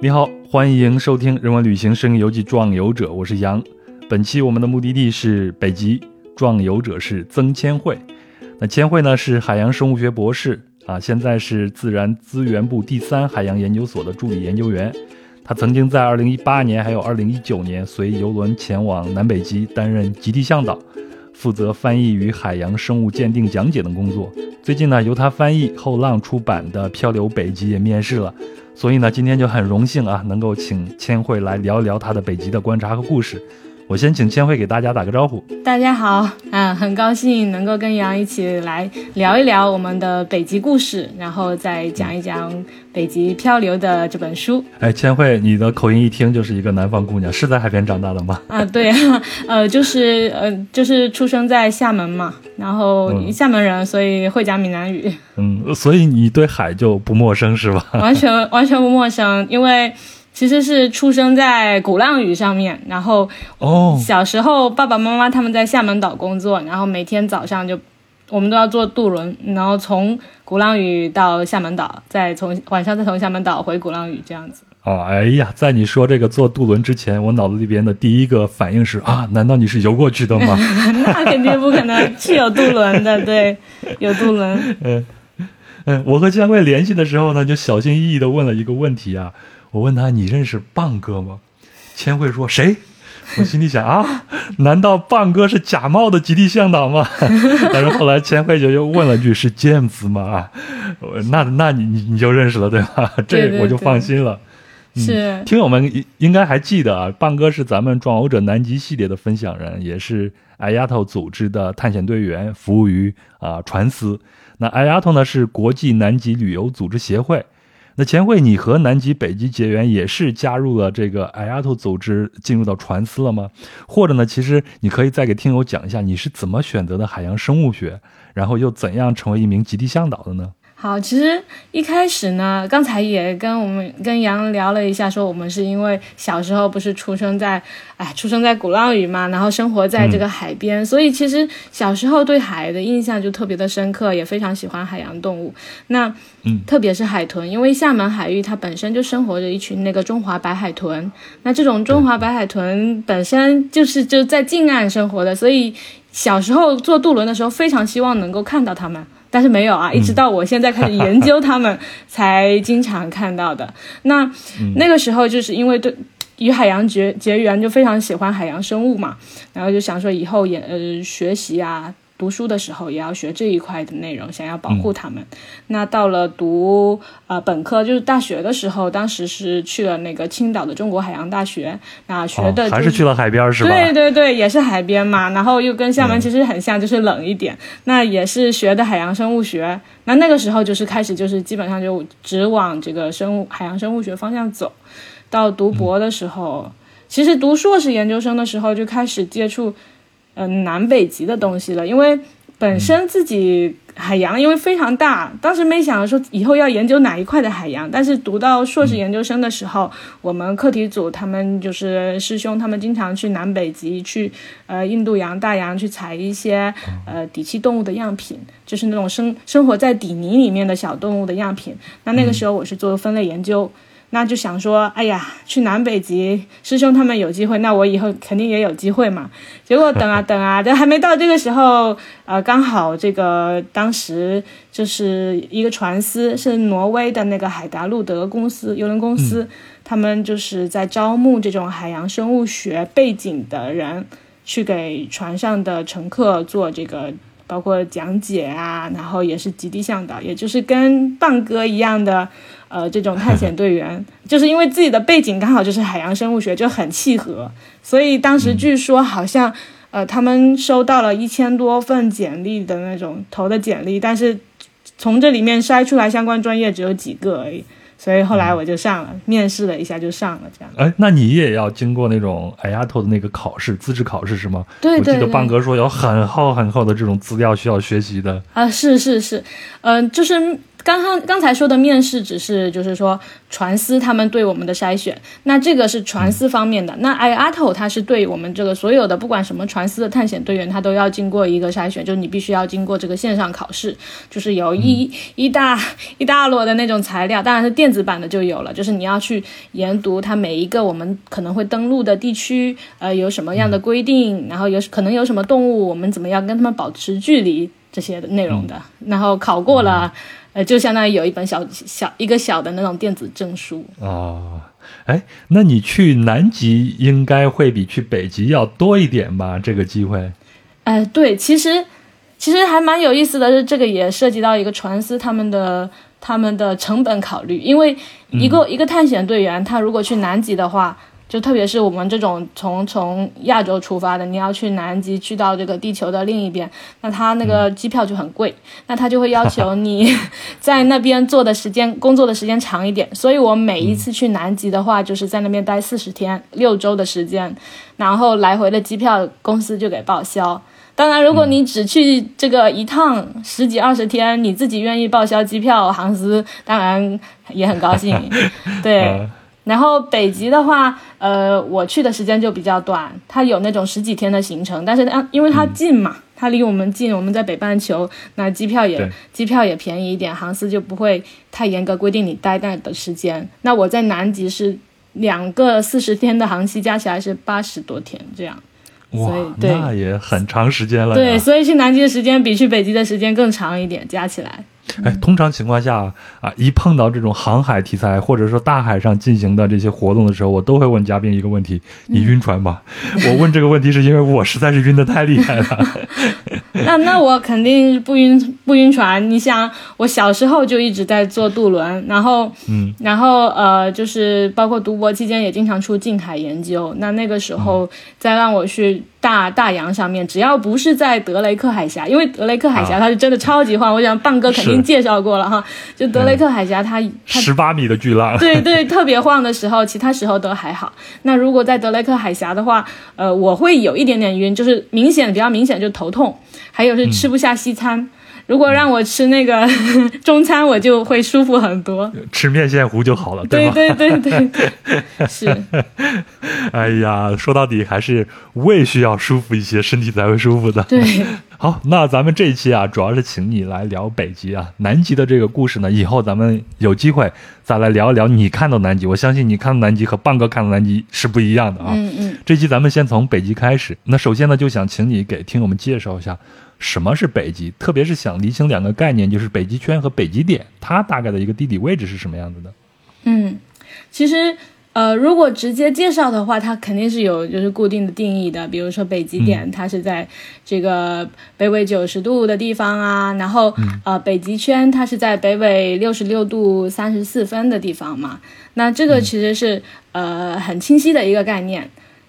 你好，欢迎收听《人文旅行声音游记·壮游者》，我是杨。本期我们的目的地是北极，壮游者是曾千惠。那千惠呢是海洋生物学博士啊，现在是自然资源部第三海洋研究所的助理研究员。他曾经在2018年还有2019年随游轮前往南北极，担任极地向导，负责翻译与海洋生物鉴定讲解等工作。最近呢，由他翻译后浪出版的《漂流北极》也面世了。所以呢，今天就很荣幸啊，能够请千惠来聊一聊她的北极的观察和故事。我先请千惠给大家打个招呼。大家好，嗯，很高兴能够跟杨一起来聊一聊我们的北极故事，然后再讲一讲北极漂流的这本书。哎，千惠，你的口音一听就是一个南方姑娘，是在海边长大的吗？啊，对，呃，就是呃，就是出生在厦门嘛，然后厦门人，所以会讲闽南语。嗯，所以你对海就不陌生是吧？完全完全不陌生，因为。其实是出生在鼓浪屿上面，然后哦，小时候爸爸妈妈他们在厦门岛工作，然后每天早上就我们都要坐渡轮，然后从鼓浪屿到厦门岛，再从晚上再从厦门岛回鼓浪屿这样子。哦，哎呀，在你说这个坐渡轮之前，我脑子里边的第一个反应是啊，难道你是游过去的吗？那肯定不可能，是有渡轮的，对，有渡轮。嗯嗯，我和江慧联系的时候呢，就小心翼翼的问了一个问题啊。我问他：“你认识棒哥吗？”千惠说：“谁？”我心里想：“啊，难道棒哥是假冒的极地向导吗？” 但是后来千惠就又问了句：“是 James 吗？”啊，那那你你你就认识了对吧？这我就放心了。是听友们应该还记得啊，棒哥是咱们壮游者南极系列的分享人，也是 IATO 组织的探险队员，服务于啊船司。那 IATO 呢是国际南极旅游组织协会。那钱慧，你和南极、北极结缘也是加入了这个矮丫头组织，进入到船司了吗？或者呢，其实你可以再给听友讲一下，你是怎么选择的海洋生物学，然后又怎样成为一名极地向导的呢？好，其实一开始呢，刚才也跟我们跟杨聊了一下，说我们是因为小时候不是出生在，哎，出生在鼓浪屿嘛，然后生活在这个海边，所以其实小时候对海的印象就特别的深刻，也非常喜欢海洋动物。那，嗯，特别是海豚，因为厦门海域它本身就生活着一群那个中华白海豚，那这种中华白海豚本身就是就在近岸生活的，所以小时候坐渡轮的时候，非常希望能够看到它们。但是没有啊，一直到我现在开始研究它们，才经常看到的。那那个时候就是因为对与海洋结结缘，就非常喜欢海洋生物嘛，然后就想说以后也呃学习啊。读书的时候也要学这一块的内容，想要保护他们。那到了读呃本科，就是大学的时候，当时是去了那个青岛的中国海洋大学，那学的还是去了海边是吧？对对对，也是海边嘛。然后又跟厦门其实很像，就是冷一点。那也是学的海洋生物学。那那个时候就是开始，就是基本上就只往这个生物海洋生物学方向走。到读博的时候，其实读硕士研究生的时候就开始接触。嗯，南北极的东西了，因为本身自己海洋因为非常大，当时没想说以后要研究哪一块的海洋，但是读到硕士研究生的时候，我们课题组他们就是师兄，他们经常去南北极去，呃，印度洋、大洋去采一些呃底栖动物的样品，就是那种生生活在底泥里面的小动物的样品。那那个时候我是做分类研究。那就想说，哎呀，去南北极，师兄他们有机会，那我以后肯定也有机会嘛。结果等啊 等啊，这还没到这个时候，呃，刚好这个当时就是一个船司，是挪威的那个海达路德公司邮轮公司，他们就是在招募这种海洋生物学背景的人，去给船上的乘客做这个。包括讲解啊，然后也是极地向导，也就是跟棒哥一样的，呃，这种探险队员，就是因为自己的背景刚好就是海洋生物学，就很契合，所以当时据说好像，呃，他们收到了一千多份简历的那种投的简历，但是从这里面筛出来相关专业只有几个而已。所以后来我就上了，面试了一下就上了，这样。哎，那你也要经过那种哎丫头的那个考试，资质考试是吗？对对。我记得棒哥说有很厚很厚的这种资料需要学习的。啊，是是是，嗯，就是刚刚刚才说的面试只是就是说船司他们对我们的筛选，那这个是船司方面的。那 IATO 它是对我们这个所有的不管什么船司的探险队员，他都要经过一个筛选，就是你必须要经过这个线上考试，就是有一一大一大摞的那种材料，当然是电子版的就有了，就是你要去研读它每一个我们可能会登陆的地区，呃，有什么样的规定，然后有可能有什么动物，我们怎么样跟他们保持距离。这些的内容的，然后考过了，呃，就相当于有一本小小一个小的那种电子证书哦。哎，那你去南极应该会比去北极要多一点吧？这个机会？哎，对，其实其实还蛮有意思的，是这个也涉及到一个船司他们的他们的成本考虑，因为一个一个探险队员，他如果去南极的话。就特别是我们这种从从亚洲出发的，你要去南极，去到这个地球的另一边，那他那个机票就很贵，那他就会要求 你 在那边做的时间、工作的时间长一点。所以我每一次去南极的话，就是在那边待四十天、六周的时间，然后来回的机票公司就给报销。当然，如果你只去这个一趟十几二十天，你自己愿意报销机票，航司当然也很高兴，对。然后北极的话，呃，我去的时间就比较短，它有那种十几天的行程，但是它因为它近嘛，它离我们近，我们在北半球，那机票也机票也便宜一点，航司就不会太严格规定你待那的时间。那我在南极是两个四十天的航期加起来是八十多天这样，哇，那也很长时间了。对，所以去南极的时间比去北极的时间更长一点，加起来。哎，通常情况下啊，一碰到这种航海题材或者说大海上进行的这些活动的时候，我都会问嘉宾一个问题：你晕船吗？我问这个问题是因为我实在是晕的太厉害了。那那我肯定不晕不晕船。你想，我小时候就一直在坐渡轮，然后嗯，然后呃，就是包括读博期间也经常出近海研究。那那个时候再让我去。大大洋上面，只要不是在德雷克海峡，因为德雷克海峡它是真的超级晃，我想棒哥肯定介绍过了哈。就德雷克海峡，它十八米的巨浪，对对，特别晃的时候，其他时候都还好。那如果在德雷克海峡的话，呃，我会有一点点晕，就是明显比较明显就头痛，还有是吃不下西餐。如果让我吃那个 中餐，我就会舒服很多。吃面线糊就好了，对吗？对对对对，是。哎呀，说到底还是胃需要舒服一些，身体才会舒服的。对。好，那咱们这一期啊，主要是请你来聊北极啊，南极的这个故事呢，以后咱们有机会再来聊一聊你看到南极。我相信你看到南极和棒哥看到南极是不一样的啊。嗯嗯。这期咱们先从北极开始。那首先呢，就想请你给听友们介绍一下。什么是北极？特别是想厘清两个概念，就是北极圈和北极点，它大概的一个地理位置是什么样子的？嗯，其实，呃，如果直接介绍的话，它肯定是有就是固定的定义的。比如说北极点，它是在这个北纬九十度的地方啊，然后呃，北极圈它是在北纬六十六度三十四分的地方嘛。那这个其实是呃很清晰的一个概念。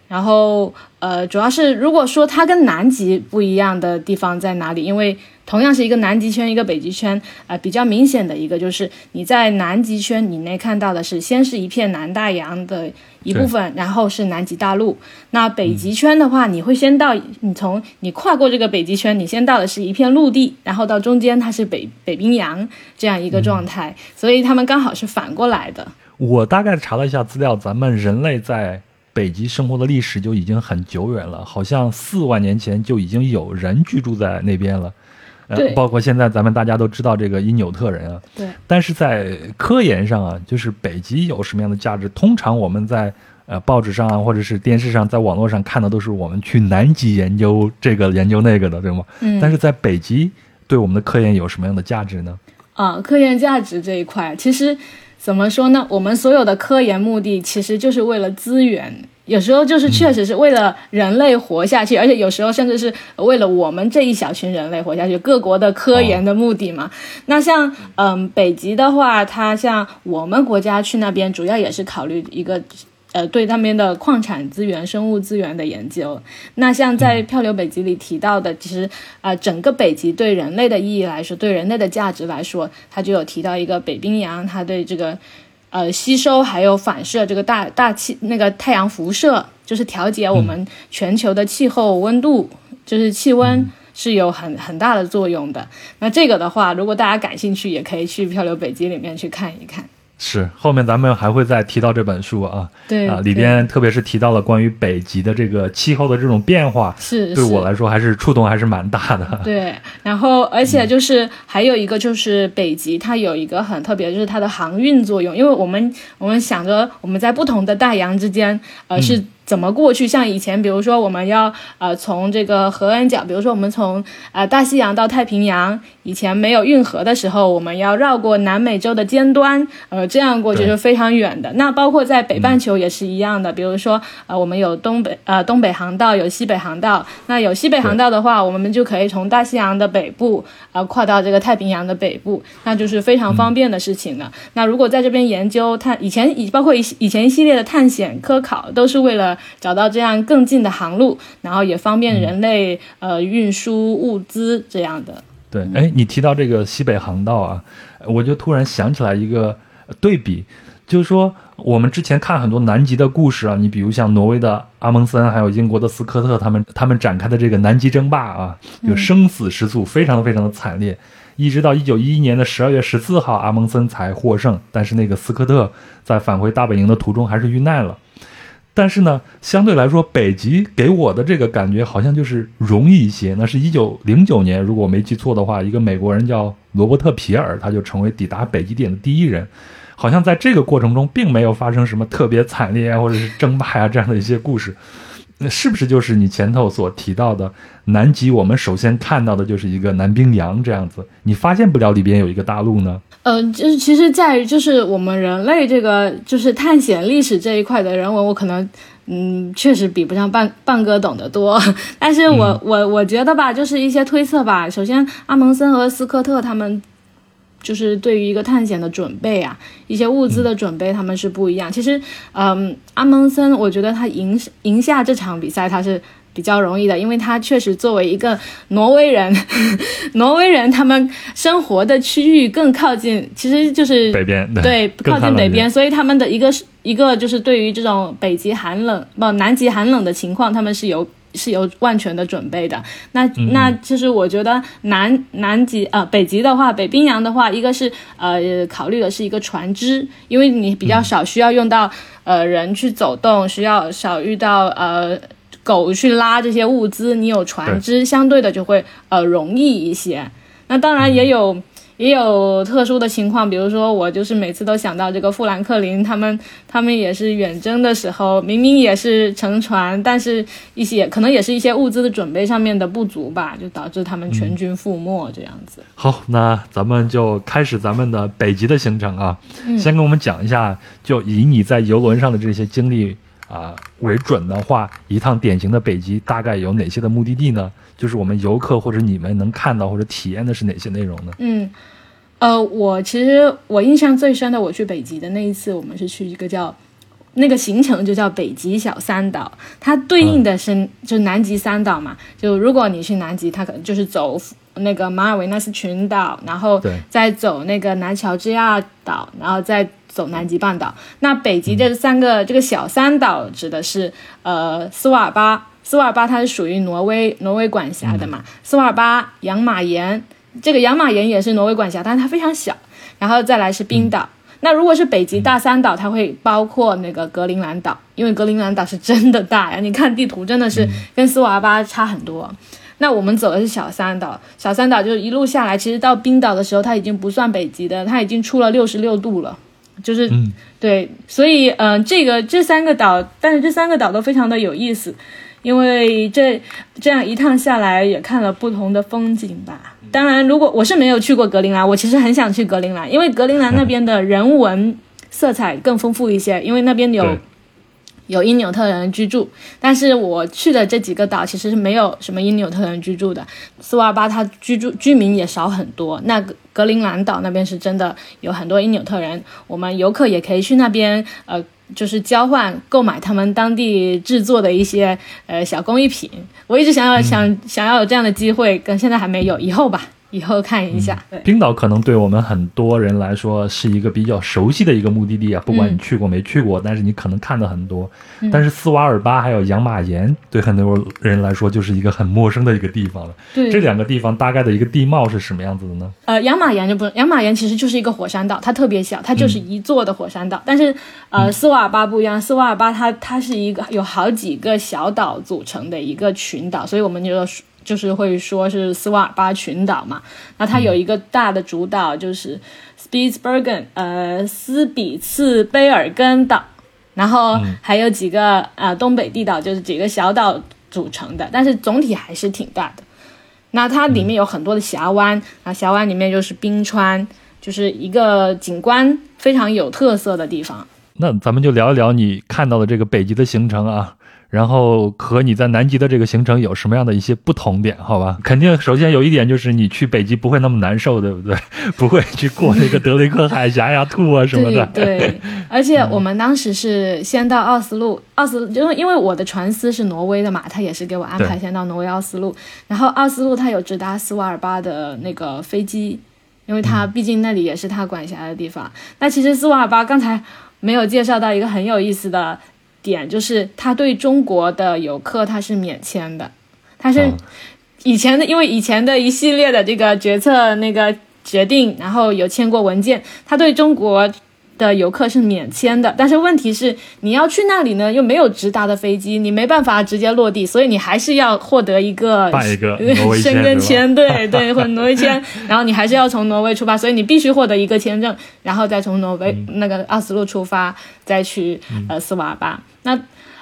然后，呃，主要是如果说它跟南极不一样的地方在哪里？因为同样是一个南极圈，一个北极圈，呃，比较明显的一个就是你在南极圈以内看到的是先是一片南大洋的一部分，然后是南极大陆。那北极圈的话，你会先到你从你跨过这个北极圈，你先到的是一片陆地，然后到中间它是北北冰洋这样一个状态，所以他们刚好是反过来的。我大概查了一下资料，咱们人类在。北极生活的历史就已经很久远了，好像四万年前就已经有人居住在那边了。呃，包括现在咱们大家都知道这个因纽特人啊。对。但是在科研上啊，就是北极有什么样的价值？通常我们在呃报纸上啊，或者是电视上，在网络上看的都是我们去南极研究这个研究那个的，对吗？嗯。但是在北极对我们的科研有什么样的价值呢？啊，科研价值这一块，其实。怎么说呢？我们所有的科研目的其实就是为了资源，有时候就是确实是为了人类活下去，而且有时候甚至是为了我们这一小群人类活下去。各国的科研的目的嘛。那像嗯北极的话，它像我们国家去那边，主要也是考虑一个。呃，对那边的矿产资源、生物资源的研究，那像在《漂流北极》里提到的，其实啊，整个北极对人类的意义来说，对人类的价值来说，它就有提到一个北冰洋，它对这个呃吸收还有反射这个大大气那个太阳辐射，就是调节我们全球的气候温度，就是气温。是有很很大的作用的。那这个的话，如果大家感兴趣，也可以去《漂流北极》里面去看一看。是，后面咱们还会再提到这本书啊，对啊，里边特别是提到了关于北极的这个气候的这种变化，是对我来说还是触动还是蛮大的。对，然后而且就是还有一个就是北极，它有一个很特别，就是它的航运作用，因为我们我们想着我们在不同的大洋之间，呃是。怎么过去？像以前，比如说我们要呃从这个合恩角，比如说我们从呃大西洋到太平洋，以前没有运河的时候，我们要绕过南美洲的尖端，呃，这样过去是非常远的。那包括在北半球也是一样的，比如说呃我们有东北呃东北航道，有西北航道。那有西北航道的话，我们就可以从大西洋的北部呃跨到这个太平洋的北部，那就是非常方便的事情了。那如果在这边研究探以前以包括以以前一系列的探险科考，都是为了。找到这样更近的航路，然后也方便人类呃运输物资这样的。对，哎，你提到这个西北航道啊，我就突然想起来一个对比，就是说我们之前看很多南极的故事啊，你比如像挪威的阿蒙森，还有英国的斯科特，他们他们展开的这个南极争霸啊，就生死时速非常非常的惨烈，一直到一九一一年的十二月十四号，阿蒙森才获胜，但是那个斯科特在返回大本营的途中还是遇难了。但是呢，相对来说，北极给我的这个感觉好像就是容易一些。那是一九零九年，如果我没记错的话，一个美国人叫罗伯特皮尔，他就成为抵达北极点的第一人。好像在这个过程中，并没有发生什么特别惨烈啊，或者是争霸啊这样的一些故事。那 是不是就是你前头所提到的南极？我们首先看到的就是一个南冰洋这样子，你发现不了里边有一个大陆呢？嗯，就是其实在于就是我们人类这个就是探险历史这一块的人文，我可能嗯确实比不上半半哥懂得多。但是我我我觉得吧，就是一些推测吧。首先，阿蒙森和斯科特他们就是对于一个探险的准备啊，一些物资的准备，他们是不一样。其实，嗯，阿蒙森，我觉得他赢赢下这场比赛，他是。比较容易的，因为他确实作为一个挪威人，挪威人他们生活的区域更靠近，其实就是北边，对，靠近北边，所以他们的一个是一个就是对于这种北极寒冷不南极寒冷的情况，他们是有是有万全的准备的。那那其实我觉得南南极呃北极的话，北冰洋的话，一个是呃考虑的是一个船只，因为你比较少需要用到呃人去走动，需要少遇到呃。狗去拉这些物资，你有船只，相对的就会呃容易一些。那当然也有也有特殊的情况，比如说我就是每次都想到这个富兰克林他们，他们也是远征的时候，明明也是乘船，但是一些可能也是一些物资的准备上面的不足吧，就导致他们全军覆没这样子。好，那咱们就开始咱们的北极的行程啊，先跟我们讲一下，就以你在游轮上的这些经历。啊，为准的话，一趟典型的北极大概有哪些的目的地呢？就是我们游客或者你们能看到或者体验的是哪些内容呢？嗯，呃，我其实我印象最深的，我去北极的那一次，我们是去一个叫那个行程就叫北极小三岛，它对应的是就南极三岛嘛。就如果你去南极，它可能就是走那个马尔维纳斯群岛，然后再走那个南乔治亚岛，然后再。走南极半岛，那北极这三个这个小三岛指的是呃斯瓦尔巴，斯瓦尔巴它是属于挪威挪威管辖的嘛，斯瓦尔巴、养马岩，这个养马岩也是挪威管辖，但是它非常小，然后再来是冰岛。那如果是北极大三岛，它会包括那个格陵兰岛，因为格陵兰岛是真的大呀，你看地图真的是跟斯瓦尔巴差很多。那我们走的是小三岛，小三岛就是一路下来，其实到冰岛的时候，它已经不算北极的，它已经出了六十六度了。就是对，所以嗯，这个这三个岛，但是这三个岛都非常的有意思，因为这这样一趟下来也看了不同的风景吧。当然，如果我是没有去过格陵兰，我其实很想去格陵兰，因为格陵兰那边的人文色彩更丰富一些，因为那边有。有因纽特人居住，但是我去的这几个岛其实是没有什么因纽特人居住的。斯瓦巴它居住居民也少很多，那格陵兰岛那边是真的有很多因纽特人，我们游客也可以去那边，呃，就是交换购买他们当地制作的一些呃小工艺品。我一直想要想想要有这样的机会，跟现在还没有，以后吧。以后看一下。对，冰岛可能对我们很多人来说是一个比较熟悉的一个目的地啊，不管你去过没去过，但是你可能看的很多。但是斯瓦尔巴还有养马岩，对很多人来说就是一个很陌生的一个地方了。对，这两个地方大概的一个地貌是什么样子的呢？呃，养马岩就不，养马岩其实就是一个火山岛，它特别小，它就是一座的火山岛。但是呃，斯瓦尔巴不一样，斯瓦尔巴它它是一个有好几个小岛组成的一个群岛，所以我们就。就是会说是斯瓦尔巴群岛嘛，那它有一个大的主岛，就是 Spitsbergen，呃，斯比茨贝尔根岛，然后还有几个呃东北地岛，就是几个小岛组成的，但是总体还是挺大的。那它里面有很多的峡湾，啊，峡湾里面就是冰川，就是一个景观非常有特色的地方。那咱们就聊一聊你看到的这个北极的行程啊。然后和你在南极的这个行程有什么样的一些不同点？好吧，肯定首先有一点就是你去北极不会那么难受，对不对？不会去过那个德雷克海峡呀、吐啊什么的。对，而且我们当时是先到奥斯陆，奥斯因为因为我的船司是挪威的嘛，他也是给我安排先到挪威奥斯陆，然后奥斯陆他有直达斯瓦尔巴的那个飞机，因为他毕竟那里也是他管辖的地方。那其实斯瓦尔巴刚才没有介绍到一个很有意思的。点就是他对中国的游客他是免签的，他是以前的，因为以前的一系列的这个决策那个决定，然后有签过文件，他对中国。的游客是免签的，但是问题是你要去那里呢，又没有直达的飞机，你没办法直接落地，所以你还是要获得一个办一个 申根签，对 对，或者挪威签，然后你还是要从挪威出发，所以你必须获得一个签证，然后再从挪威那个奥斯陆出发，再去呃斯瓦巴。那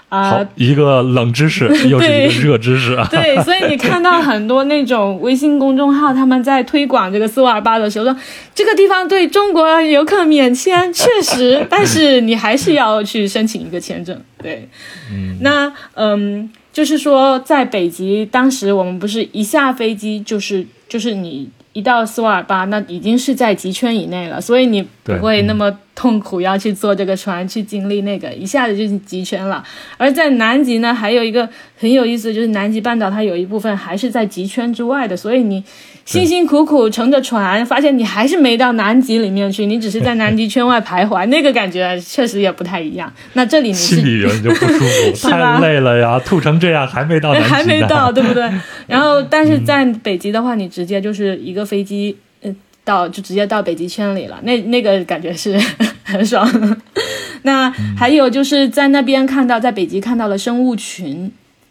好，一个冷知识，又是一个热知识啊！对，所以你看到很多那种微信公众号，他们在推广这个斯瓦尔巴的时候说，这个地方对中国游客免签，确实，但是你还是要去申请一个签证。对，嗯，那嗯，就是说在北极，当时我们不是一下飞机就是就是你。一到斯瓦尔巴，那已经是在极圈以内了，所以你不会那么痛苦，要去坐这个船去经历那个，一下子就极圈了。而在南极呢，还有一个很有意思，就是南极半岛它有一部分还是在极圈之外的，所以你辛辛苦苦乘着船，发现你还是没到南极里面去，你只是在南极圈外徘徊，那个感觉确实也不太一样。那这里你心里人就不舒服，太累了呀，吐成这样还没到，还没到，对不对？然后，但是在北极的话，你直接就是一个。飞机，到就直接到北极圈里了，那那个感觉是 很爽。那还有就是在那边看到，在北极看到了生物群，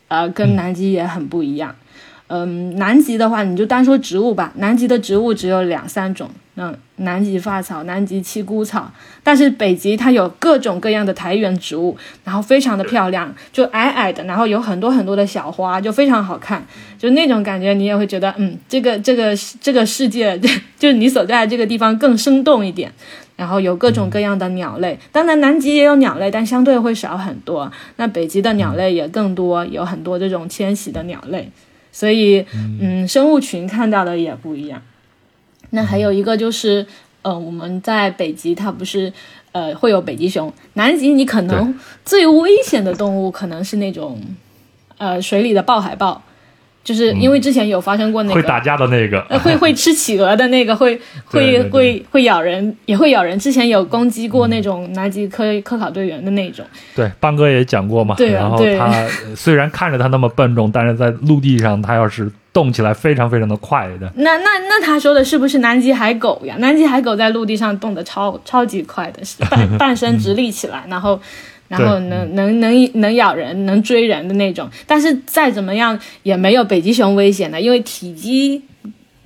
呃，跟南极也很不一样。嗯，嗯南极的话，你就单说植物吧，南极的植物只有两三种。嗯，南极发草、南极七姑草，但是北极它有各种各样的苔原植物，然后非常的漂亮，就矮矮的，然后有很多很多的小花，就非常好看，就那种感觉，你也会觉得，嗯，这个这个这个世界，就你所在的这个地方更生动一点，然后有各种各样的鸟类，当然南极也有鸟类，但相对会少很多，那北极的鸟类也更多，有很多这种迁徙的鸟类，所以，嗯，生物群看到的也不一样。那还有一个就是，呃，我们在北极，它不是，呃，会有北极熊。南极你可能最危险的动物可能是那种，呃，水里的豹海豹。就是因为之前有发生过那个会打架的那个，会会吃企鹅的那个，会 会会会咬人，也会咬人。之前有攻击过那种南极科科考队员的那种。对，邦哥也讲过嘛。对然后他 虽然看着他那么笨重，但是在陆地上他要是动起来非常非常的快的。那那那他说的是不是南极海狗呀？南极海狗在陆地上动的超超级快的，半半身直立起来，然后。然后能能能能咬人，能追人的那种，但是再怎么样也没有北极熊危险的，因为体积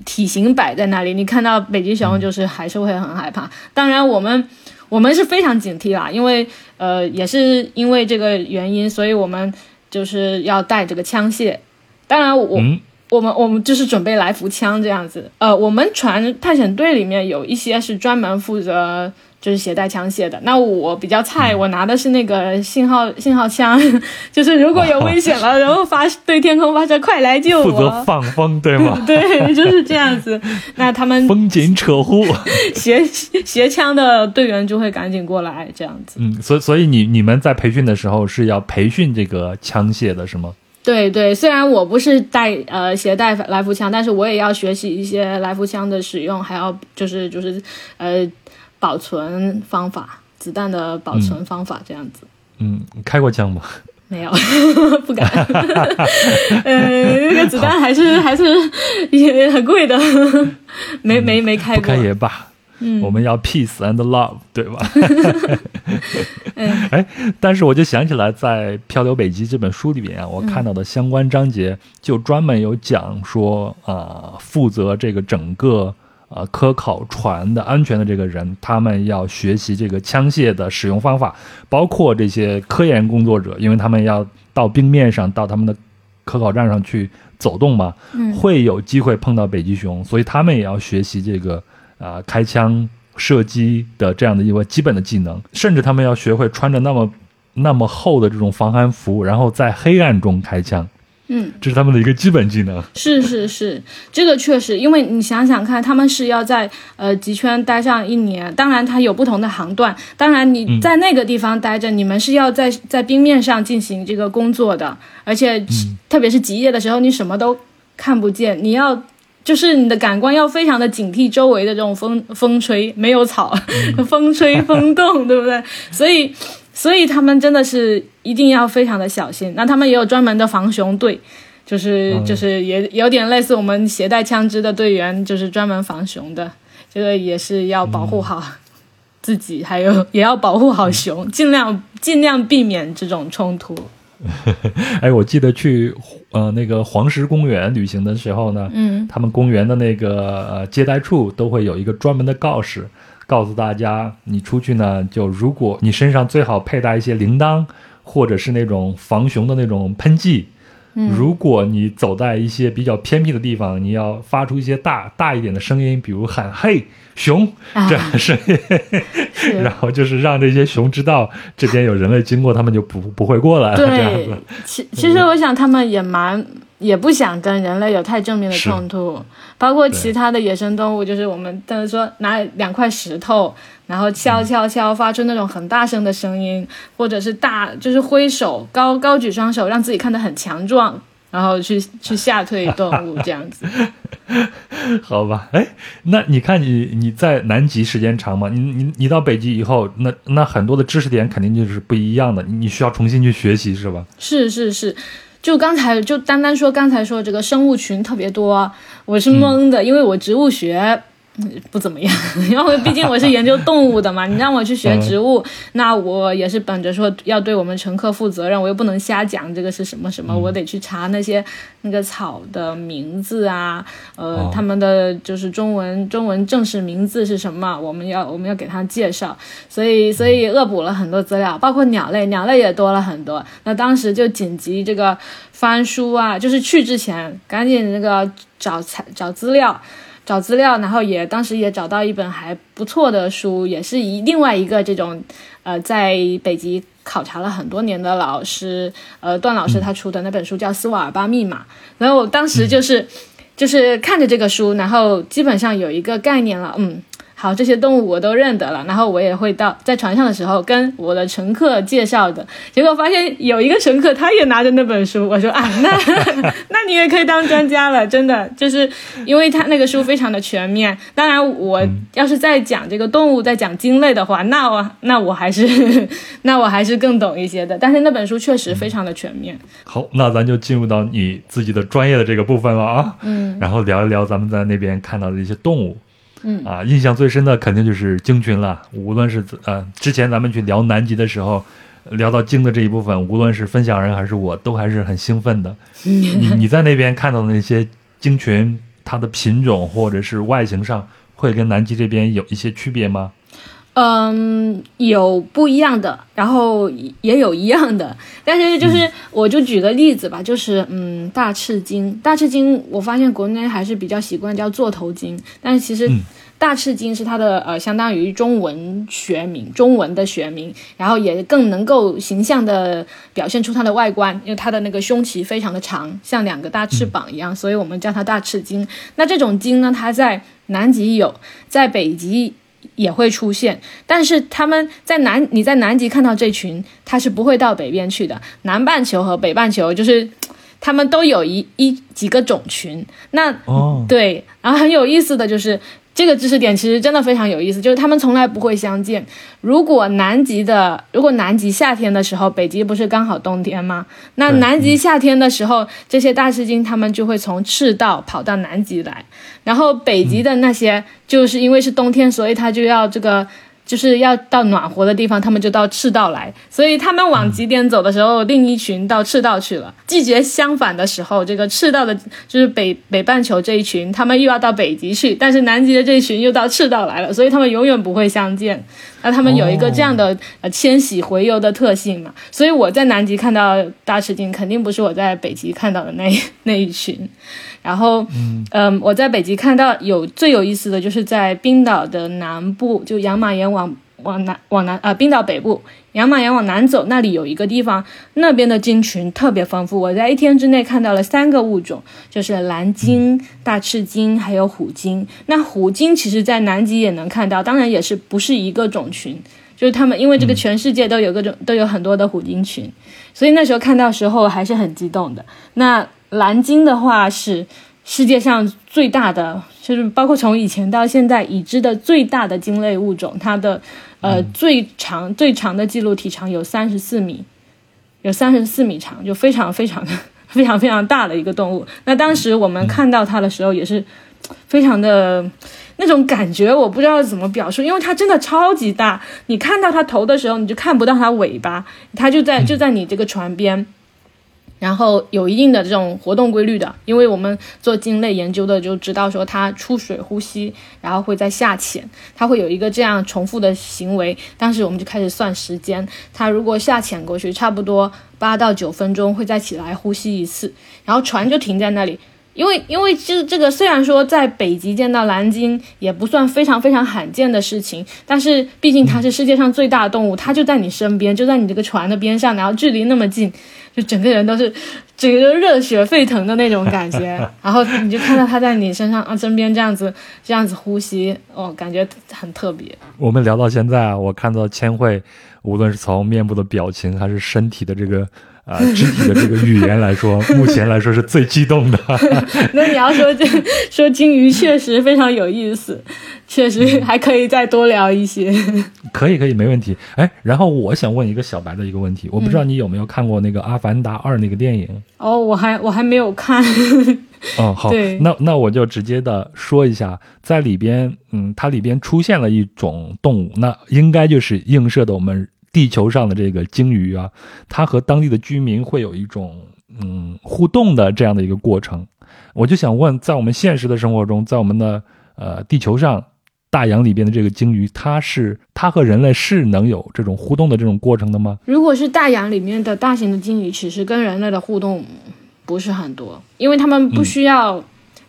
体型摆在那里，你看到北极熊就是还是会很害怕。当然，我们我们是非常警惕啦，因为呃也是因为这个原因，所以我们就是要带这个枪械。当然，我我们我们就是准备来福枪这样子。呃，我们船探险队里面有一些是专门负责。就是携带枪械的，那我比较菜，我拿的是那个信号 信号枪，就是如果有危险了，然后发对天空发射，快来救我！负责放风，对吗？对，就是这样子。那他们风紧扯呼，携携枪的队员就会赶紧过来，这样子。嗯，所以所以你你们在培训的时候是要培训这个枪械的是吗？对对，虽然我不是带呃携带来福枪，但是我也要学习一些来福枪的使用，还要就是就是呃保存方法，子弹的保存方法这样子。嗯，你开过枪吗？没有，不敢。呃，那个子弹还是还是也很贵的，没没没开过。不开也罢。嗯，我们要 peace and love，对吧？哎，但是我就想起来，在《漂流北极》这本书里边啊，我看到的相关章节就专门有讲说啊，负责这个整个啊科考船的安全的这个人，他们要学习这个枪械的使用方法，包括这些科研工作者，因为他们要到冰面上，到他们的科考站上去走动嘛，会有机会碰到北极熊，所以他们也要学习这个。啊，开枪射击的这样的一个基本的技能，甚至他们要学会穿着那么那么厚的这种防寒服，然后在黑暗中开枪。嗯，这是他们的一个基本技能。是是是，这个确实，因为你想想看，他们是要在呃极圈待上一年，当然它有不同的航段，当然你在那个地方待着，你们是要在在冰面上进行这个工作的，而且特别是极夜的时候，你什么都看不见，你要。就是你的感官要非常的警惕周围的这种风风吹，没有草，风吹风动，对不对？所以，所以他们真的是一定要非常的小心。那他们也有专门的防熊队，就是就是也有点类似我们携带枪支的队员，就是专门防熊的。这个也是要保护好自己，还有 也要保护好熊，尽量尽量避免这种冲突。哎，我记得去呃那个黄石公园旅行的时候呢，嗯，他们公园的那个呃接待处都会有一个专门的告示，告诉大家，你出去呢，就如果你身上最好佩戴一些铃铛，或者是那种防熊的那种喷剂。如果你走在一些比较偏僻的地方，你要发出一些大大一点的声音，比如喊“嘿熊”这样的声音，然后就是让这些熊知道这边有人类经过，他们就不不会过来了。这样子。其其实我想他们也蛮也不想跟人类有太正面的冲突，包括其他的野生动物，就是我们等于说拿两块石头。然后敲敲敲，发出那种很大声的声音，或者是大，就是挥手高高举双手，让自己看得很强壮，然后去去吓退动物这样子。好吧，哎，那你看你你在南极时间长吗？你你你到北极以后，那那很多的知识点肯定就是不一样的，你需要重新去学习是吧？是是是，就刚才就单单说刚才说这个生物群特别多，我是懵的，因为我植物学。不怎么样，因为毕竟我是研究动物的嘛。你让我去学植物，那我也是本着说要对我们乘客负责任，我又不能瞎讲这个是什么什么，我得去查那些那个草的名字啊，呃，他们的就是中文中文正式名字是什么，我们要我们要给他介绍，所以所以恶补了很多资料，包括鸟类，鸟类也多了很多。那当时就紧急这个翻书啊，就是去之前赶紧那个找材找资料。找资料，然后也当时也找到一本还不错的书，也是一另外一个这种，呃，在北极考察了很多年的老师，呃，段老师他出的那本书叫《斯瓦尔巴密码》，然后我当时就是，就是看着这个书，然后基本上有一个概念了，嗯。好，这些动物我都认得了，然后我也会到在船上的时候跟我的乘客介绍的。结果发现有一个乘客他也拿着那本书，我说啊，那 那你也可以当专家了，真的，就是因为他那个书非常的全面。当然，我要是在讲这个动物，在讲鲸类的话，那我那我还是 那我还是更懂一些的。但是那本书确实非常的全面。好，那咱就进入到你自己的专业的这个部分了啊，嗯，然后聊一聊咱们在那边看到的一些动物。嗯啊，印象最深的肯定就是鲸群了。无论是呃，之前咱们去聊南极的时候，聊到鲸的这一部分，无论是分享人还是我，都还是很兴奋的。你你在那边看到的那些鲸群，它的品种或者是外形上，会跟南极这边有一些区别吗？嗯，有不一样的，然后也有一样的。但是就是，我就举个例子吧，就是嗯，大赤金，大赤金，我发现国内还是比较习惯叫座头鲸，但是其实大赤金是它的呃，相当于中文学名，中文的学名，然后也更能够形象的表现出它的外观，因为它的那个胸鳍非常的长，像两个大翅膀一样，所以我们叫它大赤金。那这种鲸呢，它在南极有，在北极。也会出现，但是他们在南，你在南极看到这群，它是不会到北边去的。南半球和北半球就是他们都有一一几个种群。那哦，对，然后很有意思的就是这个知识点，其实真的非常有意思，就是他们从来不会相见。如果南极的，如果南极夏天的时候，北极不是刚好冬天吗？那南极夏天的时候，这些大湿鲸他们就会从赤道跑到南极来，然后北极的那些，就是因为是冬天，所以它就要这个。就是要到暖和的地方，他们就到赤道来，所以他们往极点走的时候，另一群到赤道去了。季节相反的时候，这个赤道的，就是北北半球这一群，他们又要到北极去，但是南极的这一群又到赤道来了，所以他们永远不会相见。那他们有一个这样的、呃迁徙回游的特性嘛，所以我在南极看到大齿鲸，肯定不是我在北极看到的那一 那一群。然后，嗯、我在北极看到有最有意思的就是在冰岛的南部，就养马岩往往南往南呃冰岛北部，养马岩往南走，那里有一个地方，那边的鲸群特别丰富。我在一天之内看到了三个物种，就是蓝鲸、大赤鲸还有虎鲸。那虎鲸其实在南极也能看到，当然也是不是一个种群。就是他们，因为这个全世界都有各种、都有很多的虎鲸群，所以那时候看到时候还是很激动的。那蓝鲸的话是世界上最大的，就是包括从以前到现在已知的最大的鲸类物种，它的呃、最长最长的记录体长有三十四米，有三十四米长，就非常非常的非常非常大的一个动物。那当时我们看到它的时候，也是非常的。那种感觉我不知道怎么表述，因为它真的超级大。你看到它头的时候，你就看不到它尾巴，它就在就在你这个船边，然后有一定的这种活动规律的。因为我们做鲸类研究的就知道说，它出水呼吸，然后会在下潜，它会有一个这样重复的行为。当时我们就开始算时间，它如果下潜过去，差不多八到九分钟会再起来呼吸一次，然后船就停在那里。因为因为这这个虽然说在北极见到蓝鲸也不算非常非常罕见的事情，但是毕竟它是世界上最大的动物，它就在你身边，就在你这个船的边上，然后距离那么近，就整个人都是整个热血沸腾的那种感觉，然后你就看到它在你身上啊身边这样子这样子呼吸，哦，感觉很特别。我们聊到现在啊，我看到千惠，无论是从面部的表情还是身体的这个啊、肢体的这个语言来说，目前来说是最激动的。那你要说这说金鱼确实非常有意思，确实还可以再多聊一些。可以，可以，没问题。哎，然后我想问一个小白的一个问题，我不知道你有没有看过那个《阿凡达二》那个电影？哦，我还我还没有看。哦，好，那那我就直接的说一下，在里边，嗯，它里边出现了一种动物，那应该就是映射的我们地球上的这个鲸鱼啊，它和当地的居民会有一种嗯互动的这样的一个过程。我就想问，在我们现实的生活中，在我们的呃地球上大洋里边的这个鲸鱼，它是它和人类是能有这种互动的这种过程的吗？如果是大洋里面的大型的鲸鱼，其实跟人类的互动不是很多，因为它们不需要。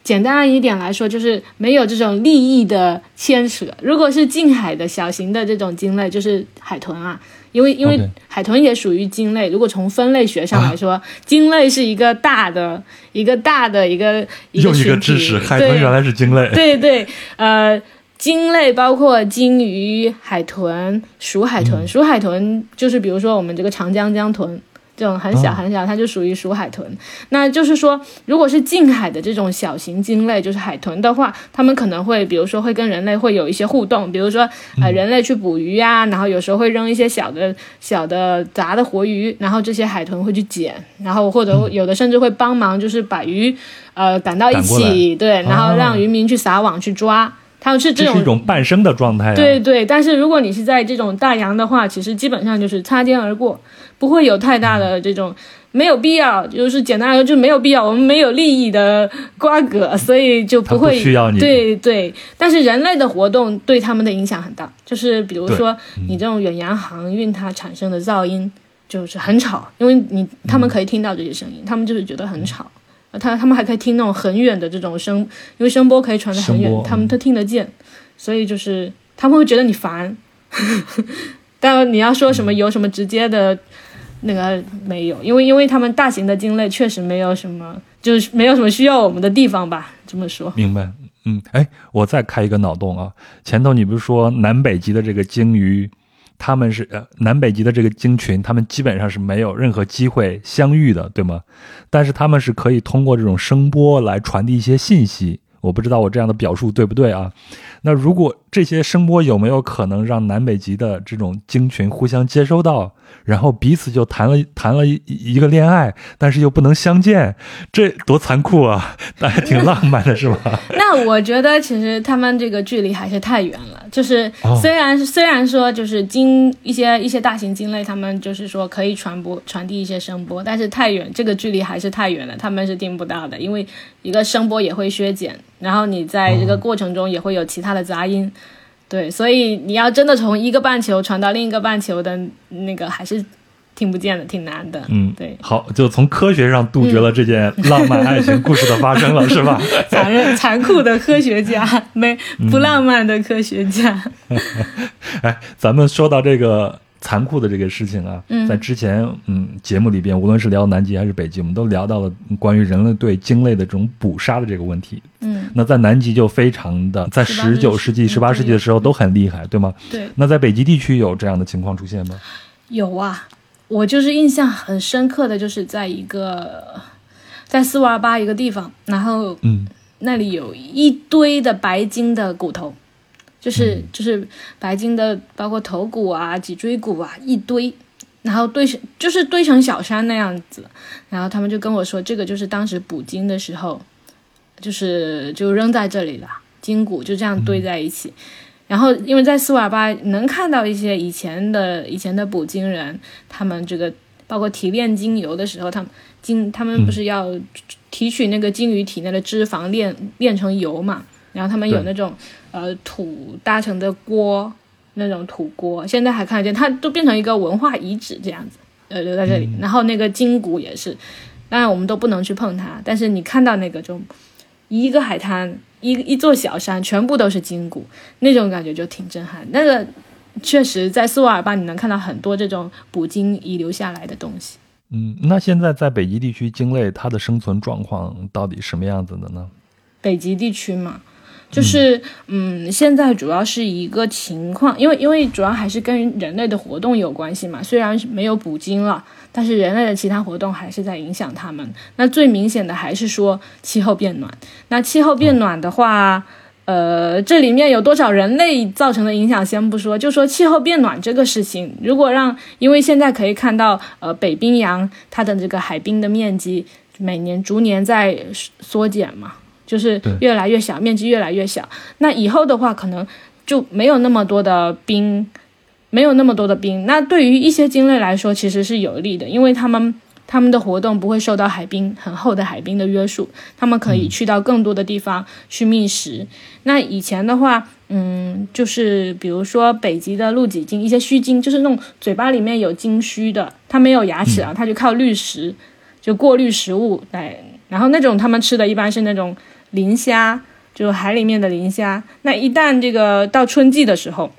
简单一点来说，就是没有这种利益的牵扯。如果是近海的小型的这种鲸类，就是海豚啊，因为因为海豚也属于鲸类。如果从分类学上来说，鲸类是一个大的、一个大的一个一个又一个群体知识，海豚原来是鲸类。对对，呃，鲸类包括鲸鱼、海豚、鼠海豚。鼠海豚就是比如说我们这个长江江豚。这种很小哦很小，它就属于鼠海豚。那就是说，如果是近海的这种小型鲸类，就是海豚的话，它们可能会，比如说会跟人类会有一些互动，比如说呃人类去捕鱼呀、然后有时候会扔一些小的小的杂的活鱼，然后这些海豚会去捡，然后或者有的甚至会帮忙，就是把鱼呃赶到一起，对，然后哦让渔民去撒网去抓。它们是这种这是一种半生的状态、啊。对对，但是如果你是在这种大洋的话，其实基本上就是擦肩而过，不会有太大的这种。没有必要，就是简单来说，就没有必要。我们没有利益的瓜葛，所以就不会需要你对对，但是人类的活动对他们的影响很大，就是比如说你这种远洋航运它产生的噪音就是很吵，因为你他们可以听到这些声音，他们就是觉得很吵。呃他他们还可以听那种很远的这种声，因为声波可以传得很远他们都听得见，所以就是他们会觉得你烦。但你要说什么有什么直接的那个没有，因为因为他们大型的鲸类确实没有什么，就是没有什么需要我们的地方吧，这么说。明白，嗯，哎，我再开一个脑洞啊。前头你不是说南北极的这个鲸鱼，他们是呃南北极的这个鲸群，他们基本上是没有任何机会相遇的，对吗？但是他们是可以通过这种声波来传递一些信息。我不知道我这样的表述对不对啊？那如果这些声波有没有可能让南北极的这种鲸群互相接收到？然后彼此就谈了谈了一一个恋爱，但是又不能相见，这多残酷啊！但还挺浪漫的，是吧？那我觉得其实他们这个距离还是太远了。就是虽然虽然说就是鲸一些一些大型鲸类，他们就是说可以传播传递一些声波，但是太远，这个距离还是太远了，他们是听不到的，因为一个声波也会削减，然后你在这个过程中也会有其他的杂音。对，所以你要真的从一个半球传到另一个半球的那个，还是听不见的，挺难的。嗯，对。好，就从科学上杜绝了这件浪漫爱情故事的发生了，是吧？残忍、残酷的科学家，没不浪漫的科学家。哎，咱们说到这个。残酷的这个事情啊，在之前嗯节目里边，无论是聊南极还是北极，我们都聊到了关于人类对鲸类的这种捕杀的这个问题。嗯，那在南极就非常的，在十九世纪、十八世纪的时候都很厉害，对吗？对。那在北极地区有这样的情况出现吗？有啊，我就是印象很深刻的就是在一个在斯瓦尔巴一个地方，然后嗯，那里有一堆的白鲸的骨头。就是就是白鲸的，包括头骨啊、脊椎骨啊一堆，然后堆成就是堆成小山那样子，然后他们就跟我说，这个就是当时捕鲸的时候，就是就扔在这里了，鲸骨就这样堆在一起。然后因为在斯瓦巴能看到一些以前的以前的捕鲸人，他们这个包括提炼鲸油的时候，他们鲸他们不是要提取那个鲸鱼体内的脂肪炼炼成油嘛？然后他们有那种。呃，土搭成的锅，那种土锅，现在还看得见，它都变成一个文化遗址这样子，呃，留在这里。然后那个金骨也是，当然我们都不能去碰它，但是你看到那个就一个海滩，一一座小山，全部都是金骨，那种感觉就挺震撼。那个确实在斯瓦尔巴你能看到很多这种捕鲸遗留下来的东西。嗯，那现在在北极地区鲸类它的生存状况到底什么样子的呢？北极地区嘛。就是，嗯，现在主要是一个情况，因为因为主要还是跟人类的活动有关系嘛。虽然没有捕鲸了，但是人类的其他活动还是在影响它们。那最明显的还是说气候变暖。那气候变暖的话，呃，这里面有多少人类造成的影响先不说，就说气候变暖这个事情，如果让，因为现在可以看到，呃，北冰洋它的这个海冰的面积每年逐年在缩减嘛。就是越来越小，面积越来越小。那以后的话，可能就没有那么多的冰，没有那么多的冰。那对于一些鲸类来说，其实是有利的，因为它们它们的活动不会受到海冰很厚的海冰的约束，它们可以去到更多的地方去觅食。那以前的话，嗯，就是比如说北极的陆脊鲸，一些须鲸，就是那种嘴巴里面有鲸须的，它没有牙齿啊，它就靠滤食，就过滤食物来。然后那种它们吃的一般是那种。磷虾就海里面的磷虾，那一旦这个到春季的时候，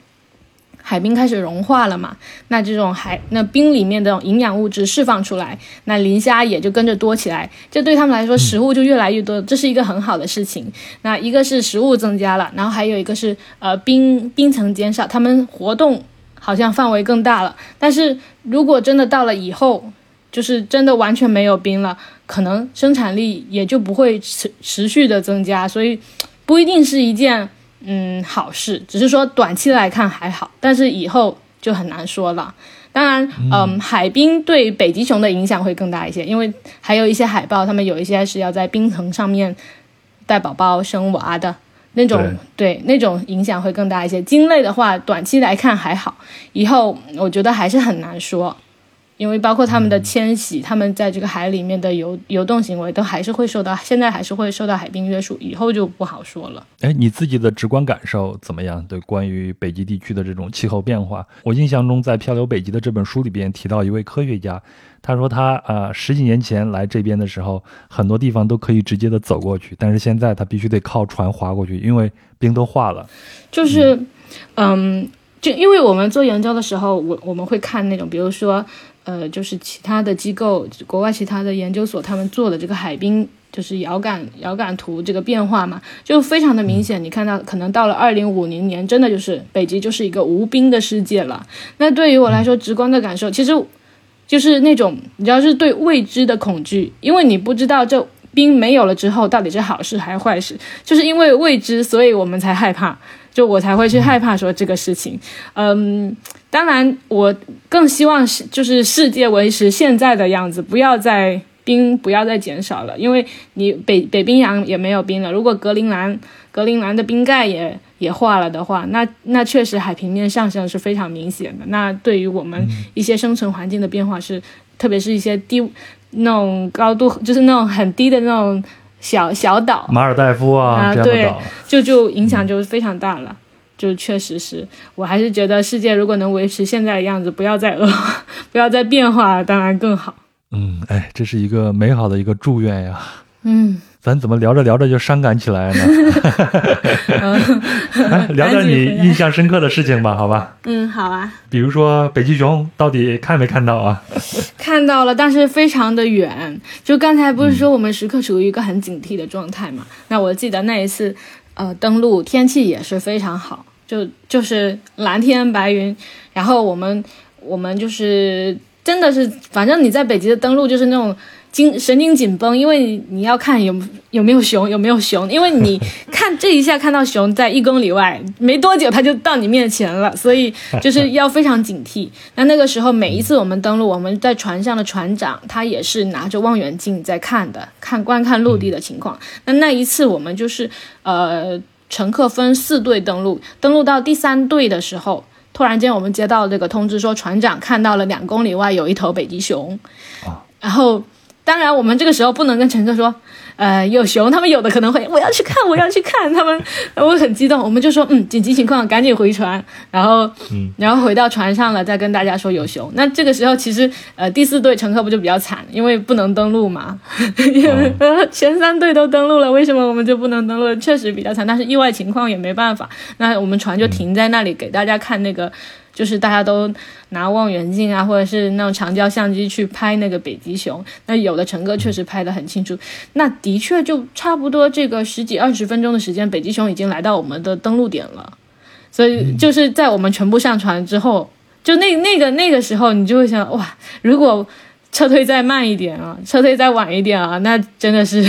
海冰开始融化了嘛，那这种海那冰里面的营养物质释放出来，那磷虾也就跟着多起来，这对他们来说食物就越来越多，这是一个很好的事情。那一个是食物增加了，然后还有一个是呃冰冰层减少，他们活动好像范围更大了。但是如果真的到了以后，就是真的完全没有冰了。可能生产力也就不会持持续的增加，所以不一定是一件嗯好事。只是说短期来看还好，但是以后就很难说了。当然，嗯，海冰对北极熊的影响会更大一些，因为还有一些海豹，它们有一些是要在冰层上面带宝宝生娃的那种，对那种影响会更大一些。鲸类的话，短期来看还好，以后我觉得还是很难说。因为包括他们的迁徙，他们在这个海里面的游游动行为，都还是会受到现在还是会受到海冰约束，以后就不好说了。哎，你自己的直观感受怎么样？对关于北极地区的这种气候变化，我印象中在《漂流北极》的这本书里边提到一位科学家，他说他啊十几年前来这边的时候，很多地方都可以直接的走过去，但是现在他必须得靠船划过去，因为冰都化了。就是，嗯，就因为我们做研究的时候，我我们会看那种，比如说。呃，就是其他的机构，国外其他的研究所，他们做的这个海冰就是遥感遥感图这个变化嘛，就非常的明显。你看到可能到了二零五零年，真的就是北极就是一个无冰的世界了。那对于我来说，直观的感受其实就是那种你知道是对未知的恐惧，因为你不知道这冰没有了之后到底是好事还是坏事，就是因为未知，所以我们才害怕。就我才会去害怕说这个事情，嗯，当然我更希望是就是世界维持现在的样子，不要再冰不要再减少了，因为你北北冰洋也没有冰了，如果格陵兰格陵兰的冰盖也也化了的话，那那确实海平面上升是非常明显的，那对于我们一些生存环境的变化是，特别是一些低那种高度就是那种很低的那种。小小岛，马尔代夫啊，对，就就影响就非常大了，就确实是我还是觉得世界如果能维持现在的样子，不要再恶化，不要再变化，当然更好。嗯，哎，这是一个美好的一个祝愿呀。嗯。咱怎么聊着聊着就伤感起来呢？聊点你印象深刻的事情吧，好吧？嗯，好啊。比如说北极熊，到底看没看到啊？看到了，但是非常的远。就刚才不是说我们时刻处于一个很警惕的状态嘛？那我记得那一次，呃，登陆天气也是非常好，就就是蓝天白云，然后我们我们就是真的是，反正你在北极的登陆就是那种。精神经紧绷，因为你要看有有没有熊，有没有熊，因为你 看这一下看到熊在一公里外，没多久它就到你面前了，所以就是 要非常警惕。那那个时候每一次我们登陆，我们在船上的船长他也是拿着望远镜在看的，看观看陆地的情况。那那一次我们就是呃乘客分四队登陆，登陆到第三队的时候，突然间我们接到这个通知说船长看到了两公里外有一头北极熊，然后。当然，我们这个时候不能跟乘客说，呃，有熊。他们有的可能会，我要去看，我要去看。他们 会很激动。我们就说，嗯，紧急情况，赶紧回船。然后，嗯，然后回到船上了，再跟大家说有熊。那这个时候，其实，呃，第四队乘客不就比较惨，因为不能登陆嘛。前三队都登陆了，为什么我们就不能登陆？确实比较惨，但是意外情况也没办法。那我们船就停在那里，给大家看那个。就是大家都拿望远镜啊，或者是那种长焦相机去拍那个北极熊，那有的乘客确实拍得很清楚。那的确就差不多这个十几二十分钟的时间，北极熊已经来到我们的登陆点了。所以就是在我们全部上船之后，就那那个那个时候，你就会想哇，如果撤退再慢一点啊，撤退再晚一点啊，那真的是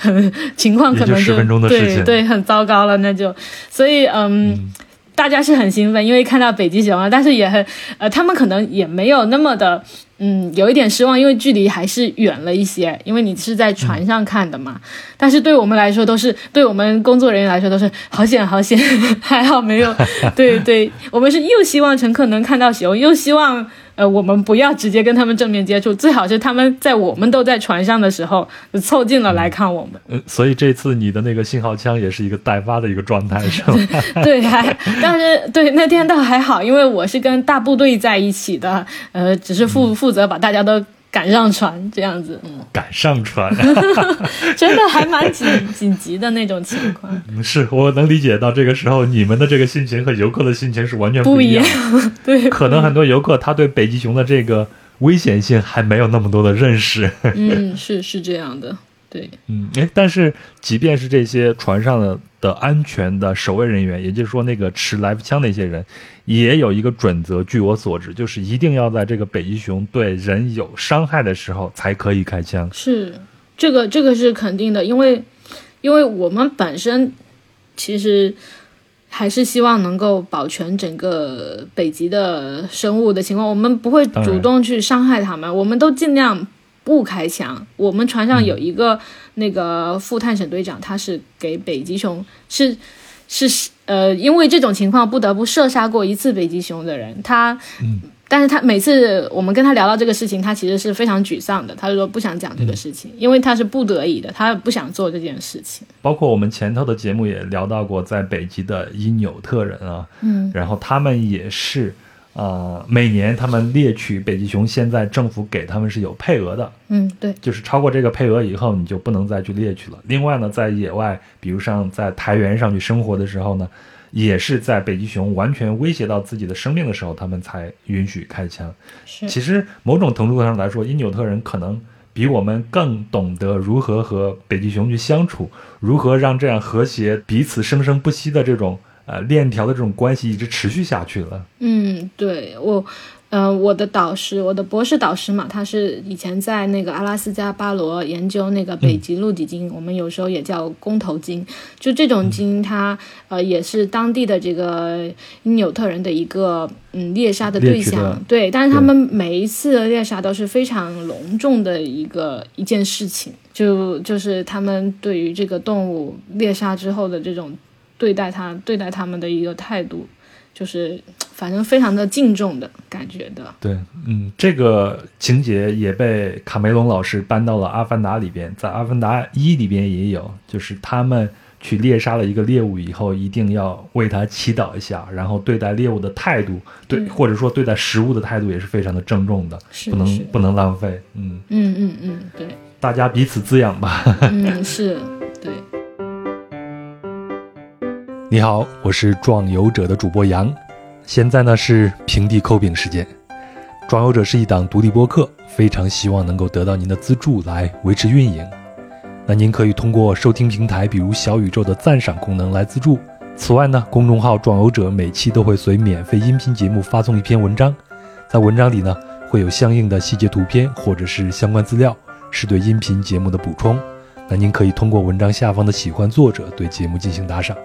情况可能就对对很糟糕了。那就所以嗯。大家是很兴奋，因为看到北极熊了，但是也很，呃，他们可能也没有那么的，嗯，有一点失望，因为距离还是远了一些，因为你是在船上看的嘛。但是对我们来说，都是对我们工作人员来说都是好险好险，还好没有。对对，我们是又希望乘客能看到熊，又希望。呃，我们不要直接跟他们正面接触，最好是他们在我们都在船上的时候凑近了来看我们。呃，所以这次你的那个信号枪也是一个待发的一个状态，是吗？对，还但是对那天倒还好，因为我是跟大部队在一起的，呃，只是负负责把大家都。赶上船这样子，嗯，赶上船，真的还蛮紧紧急的那种情况。是我能理解到这个时候你们的这个心情和游客的心情是完全不一样。对，可能很多游客他对北极熊的这个危险性还没有那么多的认识。嗯，是是这样的。对，嗯，哎，但是即便是这些船上的的安全的守卫人员，也就是说那个持来福枪的一些人，也有一个准则，据我所知，就是一定要在这个北极熊对人有伤害的时候才可以开枪。是，这个这个是肯定的，因为因为我们本身其实还是希望能够保全整个北极的生物的情况，我们不会主动去伤害它们，我们都尽量。不开枪。我们船上有一个那个副探险队长，他是给北极熊是是呃，因为这种情况不得不射杀过一次北极熊的人。他，但是他每次我们跟他聊到这个事情，他其实是非常沮丧的。他说不想讲这个事情，因为他是不得已的，他不想做这件事情。包括我们前头的节目也聊到过，在北极的因纽特人啊，嗯，然后他们也是。呃，每年他们猎取北极熊，现在政府给他们是有配额的。嗯，对，就是超过这个配额以后，你就不能再去猎取了。另外呢，在野外，比如像在台原上去生活的时候呢，也是在北极熊完全威胁到自己的生命的时候，他们才允许开枪。是，其实某种程度上来说，因纽特人可能比我们更懂得如何和北极熊去相处，如何让这样和谐、彼此生生不息的这种呃链条的这种关系一直持续下去了。嗯，对我。呃，我的导师，我的博士导师嘛，他是以前在那个阿拉斯加巴罗研究那个北极陆底鲸，我们有时候也叫公头鲸，就这种鲸，它呃也是当地的这个因纽特人的一个嗯猎杀的对象，对，但是他们每一次的猎杀都是非常隆重的一个一件事情，就就是他们对于这个动物猎杀之后的这种对待他对待他们的一个态度。就是 反正非常的敬重的感觉的，对，嗯，这个情节也被卡梅隆老师搬到了《阿凡达》里边，在《阿凡达一》里边也有，就是他们去猎杀了一个猎物以后，一定要为他祈祷一下，然后对待猎物的态度，对，或者说对待食物的态度也是非常的郑重的，不能不能浪费，嗯嗯嗯嗯，对，大家彼此滋养吧，嗯，是你好，我是壮游者的主播杨，现在呢是平地抠饼时间。壮游者是一档独立播客，非常希望能够得到您的资助来维持运营。那您可以通过收听平台，比如小宇宙的赞赏功能来资助。此外呢，公众号壮游者每期都会随免费音频节目发送一篇文章，在文章里呢会有相应的细节图片或者是相关资料，是对音频节目的补充。那您可以通过文章下方的喜欢作者对节目进行打赏。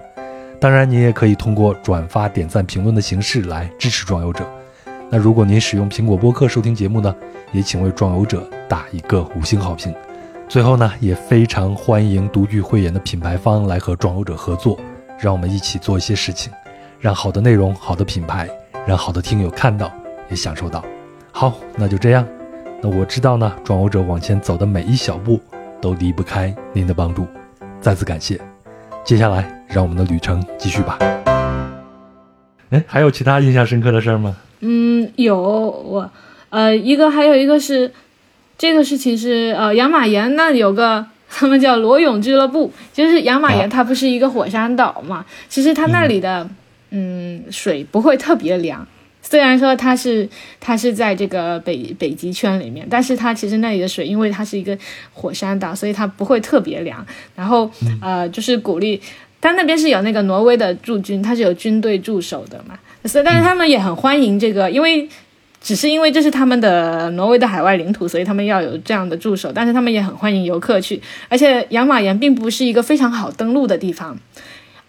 当然，您也可以通过转发、点赞、评论的形式来支持壮游者。那如果您使用苹果播客收听节目呢，也请为壮游者打一个五星好评。最后呢，也非常欢迎独具慧眼的品牌方来和壮游者合作，让我们一起做一些事情，让好的内容、好的品牌，让好的听友看到也享受到。好，那就这样。那我知道呢，壮游者往前走的每一小步都离不开您的帮助，再次感谢。接下来。让我们的旅程继续吧。哎，还有其他印象深刻的事儿吗？嗯，有我，呃，一个还有一个是，这个事情是呃，养马岩那有个他们叫裸泳俱乐部，就是养马岩它不是一个火山岛嘛，其实它那里的嗯水不会特别凉。虽然说它是它是在这个北北极圈里面，但是它其实那里的水，因为它是一个火山岛，所以它不会特别凉。然后呃，就是鼓励。但那边是有那个挪威的驻军，它是有军队驻守的嘛，所以但是他们也很欢迎这个，因为只是因为这是他们的挪威的海外领土，所以他们要有这样的驻守，但是他们也很欢迎游客去，而且养马岩并不是一个非常好登陆的地方，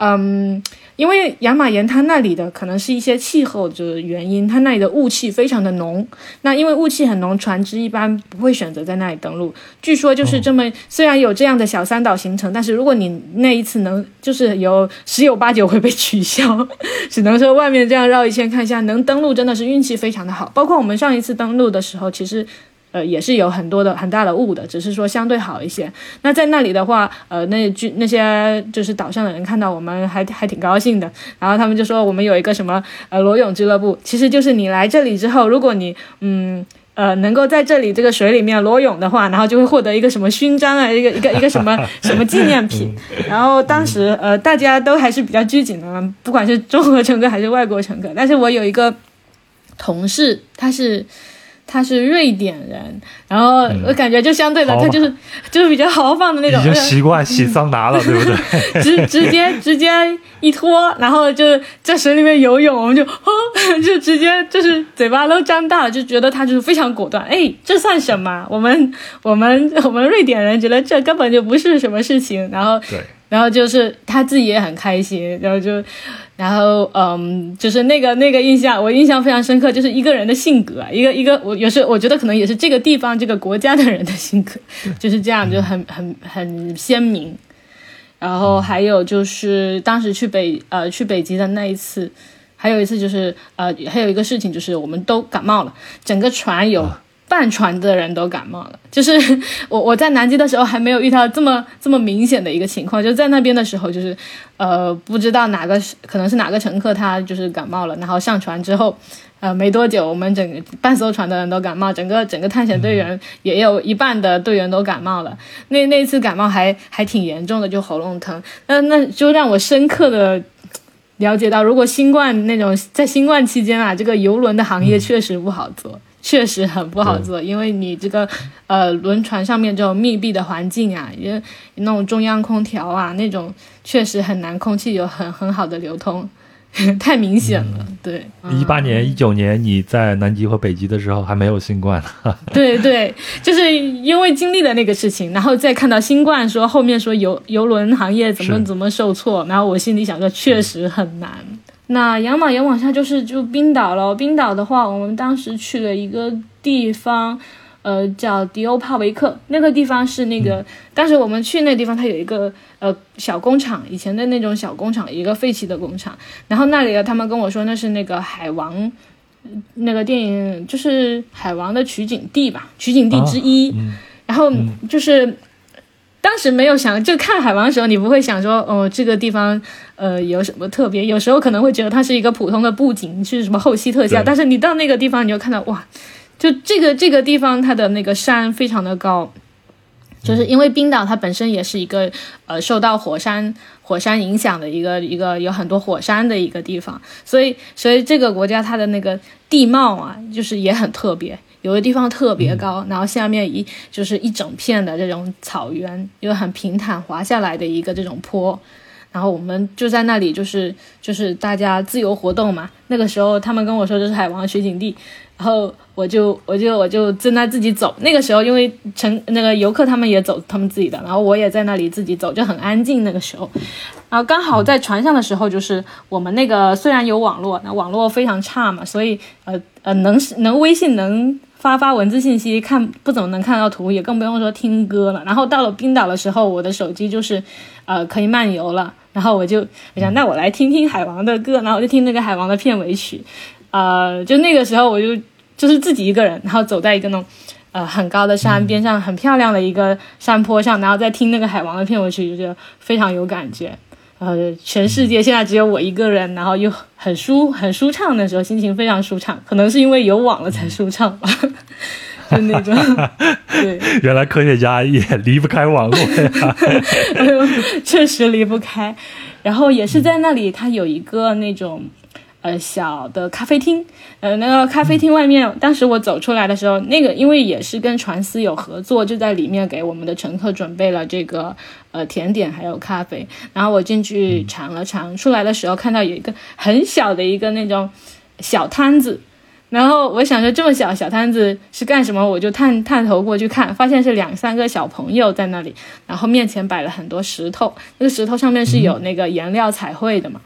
嗯。因为亚马岩它那里的可能是一些气候的原因，它那里的雾气非常的浓。那因为雾气很浓，船只一般不会选择在那里登陆。据说就是这么，虽然有这样的小三岛行程，但是如果你那一次能，就是有十有八九会被取消。只能说外面这样绕一圈看一下，能登陆真的是运气非常的好。包括我们上一次登陆的时候，其实。呃，也是有很多的很大的雾的，只是说相对好一些。那在那里的话，呃，那军那些就是岛上的人看到我们还还挺高兴的，然后他们就说我们有一个什么呃裸泳俱乐部，其实就是你来这里之后，如果你嗯呃能够在这里这个水里面裸泳的话，然后就会获得一个什么勋章啊，一个一个一个什么 什么纪念品。然后当时呃大家都还是比较拘谨的，不管是中国乘客还是外国乘客。但是我有一个同事，他是。他是瑞典人，然后我感觉就相对的，他就是就是比较豪放的那种，已经习惯洗桑拿了，对不对？直直接直接一脱，然后就在水里面游泳，我们就 就直接就是嘴巴都张大了，就觉得他就是非常果断。哎，这算什么？我们我们我们瑞典人觉得这根本就不是什么事情。然后对，然后就是他自己也很开心，然后就。然后，嗯，就是那个那个印象，我印象非常深刻，就是一个人的性格，一个一个，我有时我觉得可能也是这个地方这个国家的人的性格，就是这样，就很很很鲜明。然后还有就是当时去北呃去北极的那一次，还有一次就是呃还有一个事情就是我们都感冒了，整个船有。半船的人都感冒了，就是 我我在南极的时候还没有遇到这么这么明显的一个情况，就在那边的时候，就是呃不知道哪个可能是哪个乘客他就是感冒了，然后上船之后，呃没多久我们整个半艘船的人都感冒，整个整个探险队员也有一半的队员都感冒了，那那次感冒还还挺严重的，就喉咙疼，那那就让我深刻的了解到，如果新冠那种在新冠期间啊，这个游轮的行业确实不好做。确实很不好做，因为你这个呃轮船上面这种密闭的环境啊，也那种中央空调啊，那种确实很难，空气有很很好的流通。太明显了，对。一八年、一九年你在南极和北极的时候还没有新冠呢。对对，就是因为经历了那个事情，然后再看到新冠，说后面说游游轮行业怎么怎么受挫，然后我心里想说确实很难。那养马岩往下就是就冰岛了。冰岛的话，我们当时去了一个地方。呃，叫迪欧帕维克，那个地方是那个，当时我们去那地方，它有一个呃小工厂，以前的那种小工厂，一个废弃的工厂。然后那里他们跟我说那是那个海王，那个电影就是海王的取景地吧，取景地之一。然后就是当时没有想，就看海王的时候，你不会想说哦这个地方呃有什么特别，有时候可能会觉得它是一个普通的布景，是什么后期特效。但是你到那个地方，你就看到哇。就这个这个地方，它的那个山非常的高，就是因为冰岛它本身也是一个呃受到火山火山影响的一个一个有很多火山的一个地方，所以所以这个国家它的那个地貌啊，就是也很特别，有的地方特别高，然后下面一就是一整片的这种草原，又很平坦滑下来的一个这种坡，然后我们就在那里就是就是大家自由活动嘛，那个时候他们跟我说这是海王取景地。然后我就我就我就正在自己走，那个时候因为乘那个游客他们也走他们自己的，然后我也在那里自己走，就很安静那个时候。然后刚好在船上的时候，就是我们那个虽然有网络，那网络非常差嘛，所以呃呃能能微信能发发文字信息，看不怎么能看到图，也更不用说听歌了。然后到了冰岛的时候，我的手机就是呃可以漫游了，然后我就 我想那我来听听海王的歌，然后我就听那个海王的片尾曲，呃就那个时候我就。就是自己一个人，然后走在一个那种，呃，很高的山边上，很漂亮的一个山坡上，然后再听那个海王的片尾曲，就觉得非常有感觉。呃，全世界现在只有我一个人，然后又很舒很舒畅的时候，心情非常舒畅。可能是因为有网了才舒畅吧，就那种。对，原来科学家也离不开网络呀。确实离不开。然后也是在那里，他有一个那种。呃，小的咖啡厅，呃，那个咖啡厅外面，当时我走出来的时候，那个因为也是跟船司有合作，就在里面给我们的乘客准备了这个呃甜点还有咖啡。然后我进去尝了尝，出来的时候看到有一个很小的一个那种小摊子，然后我想着这么小小摊子是干什么？我就探探头过去看，发现是两三个小朋友在那里，然后面前摆了很多石头，那个石头上面是有那个颜料彩绘的嘛。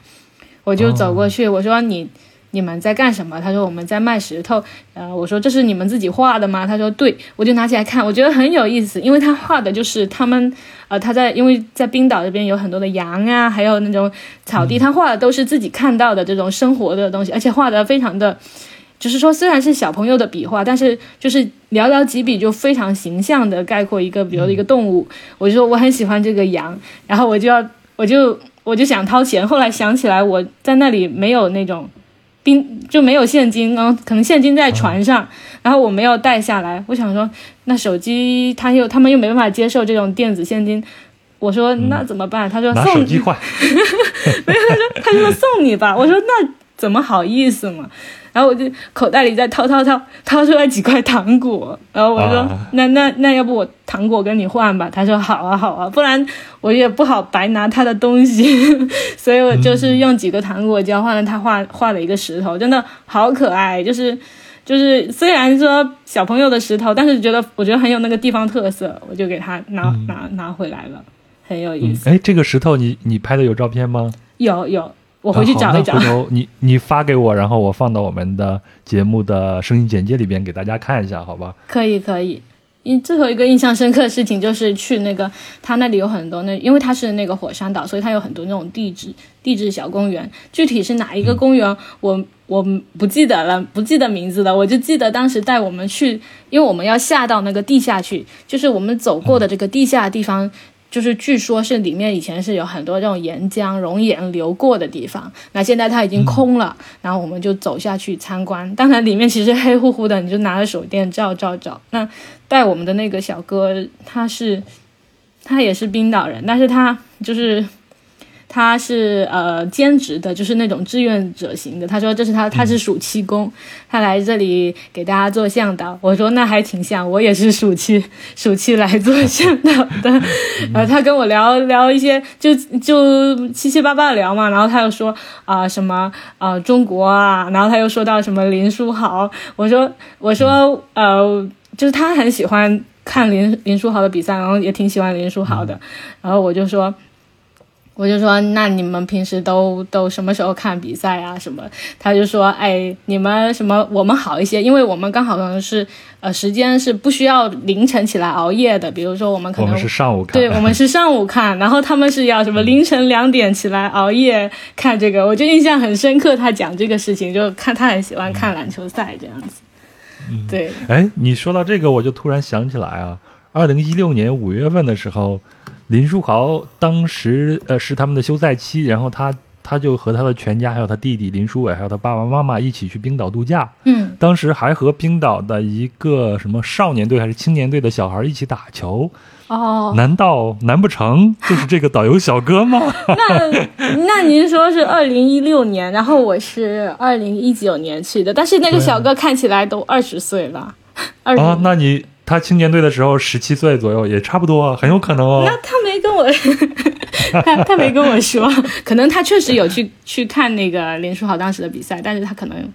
我就走过去，我说你你们在干什么？他说我们在卖石头。呃，我说这是你们自己画的吗？他说对，我就拿起来看，我觉得很有意思，因为他画的就是他们，呃，他在因为在冰岛这边有很多的羊啊，还有那种草地，他画的都是自己看到的这种生活的东西，而且画的非常的，就是说虽然是小朋友的笔画，但是就是寥寥几笔就非常形象的概括一个，比如一个动物。我就说我很喜欢这个羊，然后我就要我就。我就想掏钱，后来想起来我在那里没有那种，冰就没有现金，然后可能现金在船上，然后我没有带下来。我想说，那手机他又他们又没办法接受这种电子现金，我说那怎么办？他说送手机换，没有他说他就说送你吧。我说那怎么好意思嘛？然后我就口袋里再掏掏掏，掏出来几块糖果。然后我说：“那那那要不我糖果跟你换吧？”他说：“好啊好啊，不然我也不好白拿他的东西。”所以我就是用几个糖果交换了他画画的一个石头，真的好可爱。就是就是虽然说小朋友的石头，但是觉得我觉得很有那个地方特色，我就给他拿拿拿回来了，很有意思。哎，这个石头你你拍的有照片吗？有有。我回去找一找。回头你你发给我，然后我放到我们的节目的声音简介里边给大家看一下，好吧？可以可以。印最后一个印象深刻的事情就是去那个他那里有很多那，因为他是那个火山岛，所以他有很多那种地质地质小公园。具体是哪一个公园，我我不记得了，不记得名字了。我就记得当时带我们去，因为我们要下到那个地下去，就是我们走过的这个地下地方。就是据说，是里面以前是有很多这种岩浆熔岩流过的地方，那现在它已经空了，然后我们就走下去参观。当然里面其实黑乎乎的，你就拿着手电照照照。那带我们的那个小哥，他是他也是冰岛人，但是他就是他是呃兼职的，就是那种志愿者型的。他说这是他他是暑期工，他来这里给大家做向导。我说那还挺像，我也是暑期暑期来做向导的。然后他跟我聊聊一些，就就七七八八的聊嘛。然后他又说啊什么啊中国啊，然后他又说到什么林书豪。我说我说呃，就是他很喜欢。看林林书豪的比赛，然后也挺喜欢林书豪的，然后我就说，我就说，那你们平时都都什么时候看比赛啊？什么？他就说，哎，你们什么？我们好一些，因为我们刚好可能是呃时间是不需要凌晨起来熬夜的，比如说我们可能是上午看，对我们是上午看，然后他们是要什么凌晨两点起来熬夜看这个，我就印象很深刻。他讲这个事情，就看他很喜欢看篮球赛这样子。对，哎，你说到这个，我就突然想起来啊，二零一六年五月份的时候，林书豪当时呃是他们的休赛期，然后他他就和他的全家，还有他弟弟林书伟，还有他爸爸妈妈一起去冰岛度假。嗯，当时还和冰岛的一个什么少年队还是青年队的小孩一起打球。哦，难道难不成就是这个导游小哥吗？那那您说是二零一六年，然后我是二零一九年去的，但是那个小哥看起来都二十岁了。啊，那你他青年队的时候十七岁左右，也差不多，很有可能哦。那他没跟我，他他没跟我说，可能他确实有去去看那个林书豪当时的比赛，但是他可能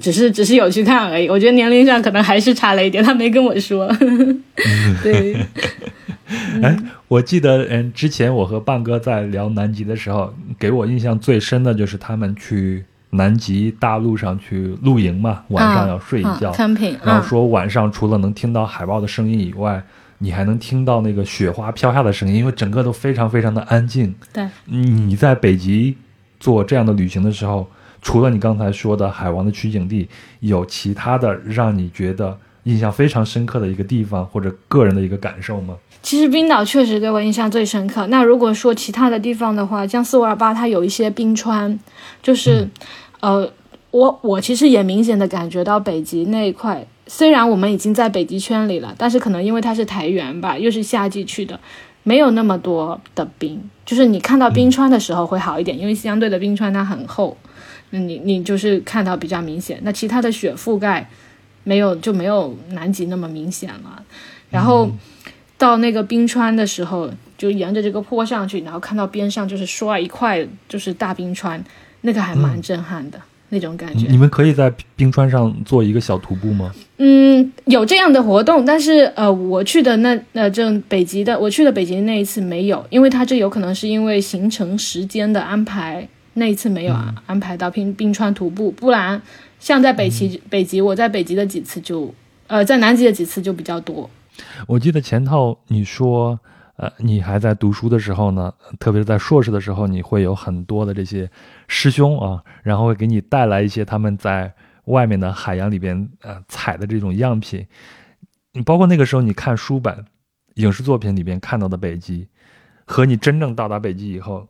只是只是有去看而已。我觉得年龄上可能还是差了一点，他没跟我说。对。哎，我记得，嗯，之前我和半哥在聊南极的时候，给我印象最深的就是他们去南极大陆上去露营嘛，晚上要睡一觉，然后说晚上除了能听到海豹的声音以外，你还能听到那个雪花飘下的声音，因为整个都非常非常的安静。对，你在北极做这样的旅行的时候，除了你刚才说的海王的取景地，有其他的让你觉得印象非常深刻的一个地方或者个人的一个感受吗？其实冰岛确实给我印象最深刻。那如果说其他的地方的话，像斯瓦尔巴，它有一些冰川，就是，呃，我我其实也明显的感觉到北极那一块，虽然我们已经在北极圈里了，但是可能因为它是台原吧，又是夏季去的，没有那么多的冰。就是你看到冰川的时候会好一点，因为相对的冰川它很厚，你你就是看到比较明显。那其他的雪覆盖没有就没有南极那么明显了，然后。到那个冰川的时候，就沿着这个坡上去，然后看到边上就是刷一块就是大冰川，那个还蛮震撼的那种感觉。你们可以在冰川上做一个小徒步吗？嗯，有这样的活动，但是呃，我去的那呃这北极的，我去的北极那一次没有，因为它这有可能是因为行程时间的安排，那一次没有啊安排到冰冰川徒步，不然像在北极北极，我在北极的几次就呃在南极的几次就比较多。我记得前头你说，呃，你还在读书的时候呢，特别是在硕士的时候，你会有很多的这些师兄啊，然后会给你带来一些他们在外面的海洋里边呃采的这种样品。你包括那个时候你看书本、影视作品里边看到的北极，和你真正到达北极以后，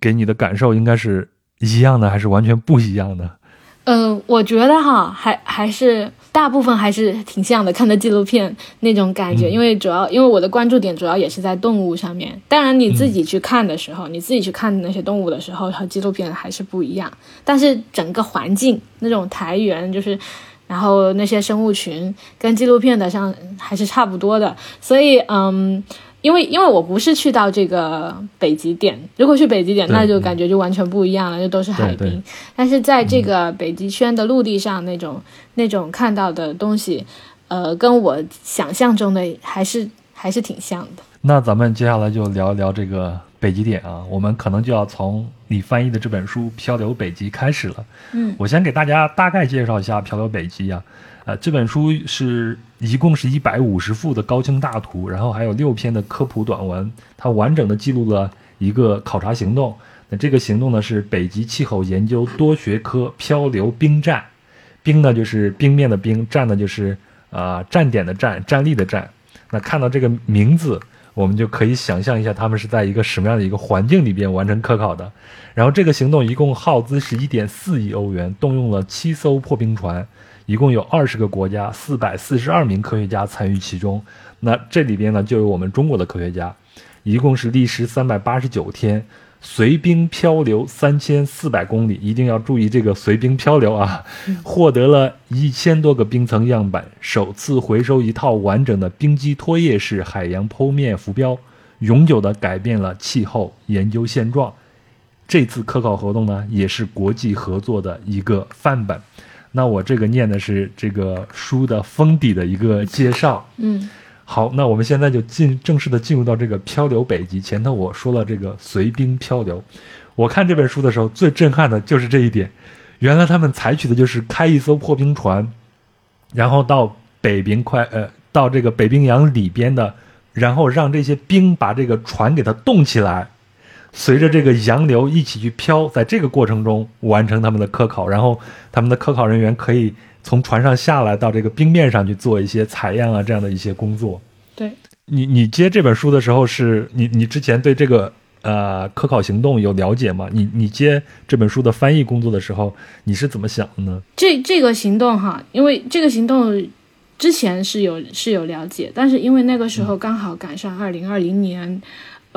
给你的感受应该是一样的，还是完全不一样的？嗯，我觉得哈，还还是大部分还是挺像的，看的纪录片那种感觉，因为主要因为我的关注点主要也是在动物上面。当然你自己去看的时候，你自己去看那些动物的时候，和纪录片还是不一样。但是整个环境那种台原就是，然后那些生物群跟纪录片的像还是差不多的，所以嗯。因为因为我不是去到这个北极点，如果去北极点，那就感觉就完全不一样了，就都是海冰。但是在这个北极圈的陆地上，那种那种看到的东西，呃，跟我想象中的还是还是挺像的。那咱们接下来就聊一聊这个北极点啊，我们可能就要从你翻译的这本书《漂流北极》开始了。嗯，我先给大家大概介绍一下《漂流北极》啊。呃，这本书是一共是一百五十幅的高清大图，然后还有六篇的科普短文，它完整的记录了一个考察行动。那这个行动呢是北极气候研究多学科漂流冰站，冰呢就是冰面的冰，站呢就是啊站点的站，站立的站。那看到这个名字，我们就可以想象一下他们是在一个什么样的一个环境里边完成科考的。然后这个行动一共耗资是一点四亿欧元，动用了七艘破冰船。一共有二十个国家，四百四十二名科学家参与其中。那这里边呢，就有我们中国的科学家，一共是历时三百八十九天，随冰漂流三千四百公里，一定要注意这个随冰漂流啊！获得了一千多个冰层样本，首次回收一套完整的冰基拖曳式海洋剖面浮标，永久的改变了气候研究现状。这次科考活动呢，也是国际合作的一个范本。那我这个念的是这个书的封底的一个介绍。嗯。好，那我们现在就进正式的进入到这个漂流北极。前头我说了这个随冰漂流，我看这本书的时候最震撼的就是这一点。原来他们采取的就是开一艘破冰船，然后到北冰快呃到这个北冰洋里边的，然后让这些冰把这个船给它冻起来，随着这个洋流一起去漂，在这个过程中完成他们的科考，然后他们的科考人员可以。从船上下来到这个冰面上去做一些采样啊，这样的一些工作。对你，你接这本书的时候，是你你之前对这个呃科考行动有了解吗？你你接这本书的翻译工作的时候，你是怎么想的呢？这这个行动哈，因为这个行动之前是有是有了解，但是因为那个时候刚好赶上二零二零年。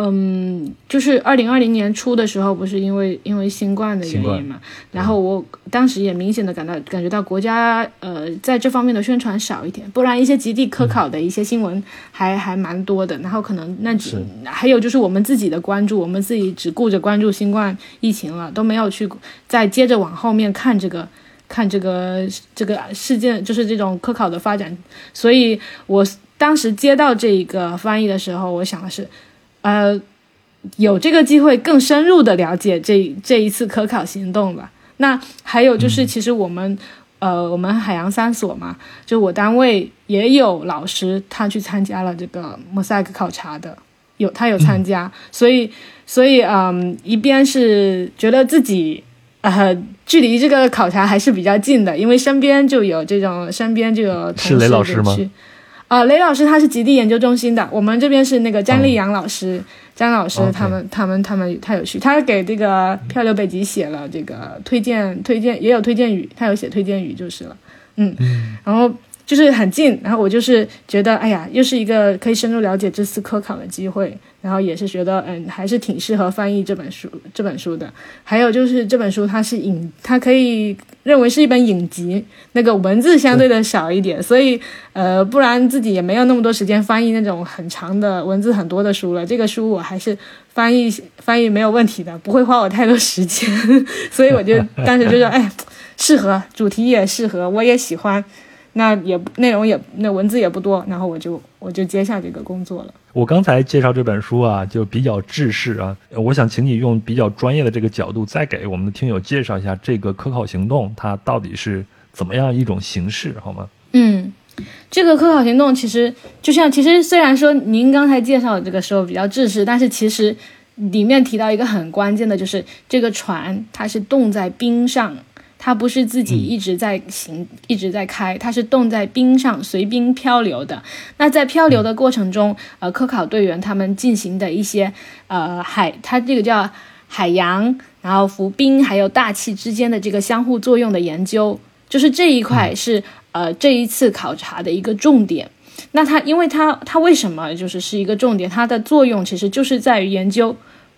嗯，就是二零二零年初的时候，不是因为因为新冠的原因嘛，然后我当时也明显的感到感觉到国家呃在这方面的宣传少一点，不然一些极地科考的一些新闻还还蛮多的。然后可能那只还有就是我们自己的关注，我们自己只顾着关注新冠疫情了，都没有去再接着往后面看这个看这个这个事件，就是这种科考的发展。所以我当时接到这一个翻译的时候，我想的是。呃，有这个机会更深入的了解这这一次科考行动吧。那还有就是，其实我们呃，我们海洋三所嘛，就我单位也有老师他去参加了这个莫赛克考察的，有他有参加，所以所以嗯，一边是觉得自己呃距离这个考察还是比较近的，因为身边就有这种身边就有是雷老师吗？啊，雷老师他是极地研究中心的，我们这边是那个张丽阳老师，张老师他们他们他们他有去，他给这个漂流北极写了这个推荐推荐，也有推荐语，他有写推荐语就是了，嗯，然后就是很近，然后我就是觉得，哎呀，又是一个可以深入了解这次科考的机会。然后也是觉得，嗯，还是挺适合翻译这本书这本书的。还有就是这本书它是影，它可以认为是一本影集，那个文字相对的少一点，所以呃，不然自己也没有那么多时间翻译那种很长的文字很多的书了。这个书我还是翻译翻译没有问题的，不会花我太多时间，所以我就当时就说，哎，适合，主题也适合，我也喜欢。那也内容也那文字也不多，然后我就我就接下这个工作了。我刚才介绍这本书啊，就比较制式啊，我想请你用比较专业的这个角度，再给我们的听友介绍一下这个科考行动它到底是怎么样一种形式，好吗？嗯，这个科考行动其实就像，其实虽然说您刚才介绍的这个时候比较制式，但是其实里面提到一个很关键的，就是这个船它是冻在冰上。它不是自己一直在行，一直在开，它是冻在冰上随冰漂流的。那在漂流的过程中，呃，科考队员他们进行的一些呃海，它这个叫海洋，然后浮冰还有大气之间的这个相互作用的研究，就是这一块是呃这一次考察的一个重点。那它，因为它它为什么就是是一个重点？它的作用其实就是在于研究，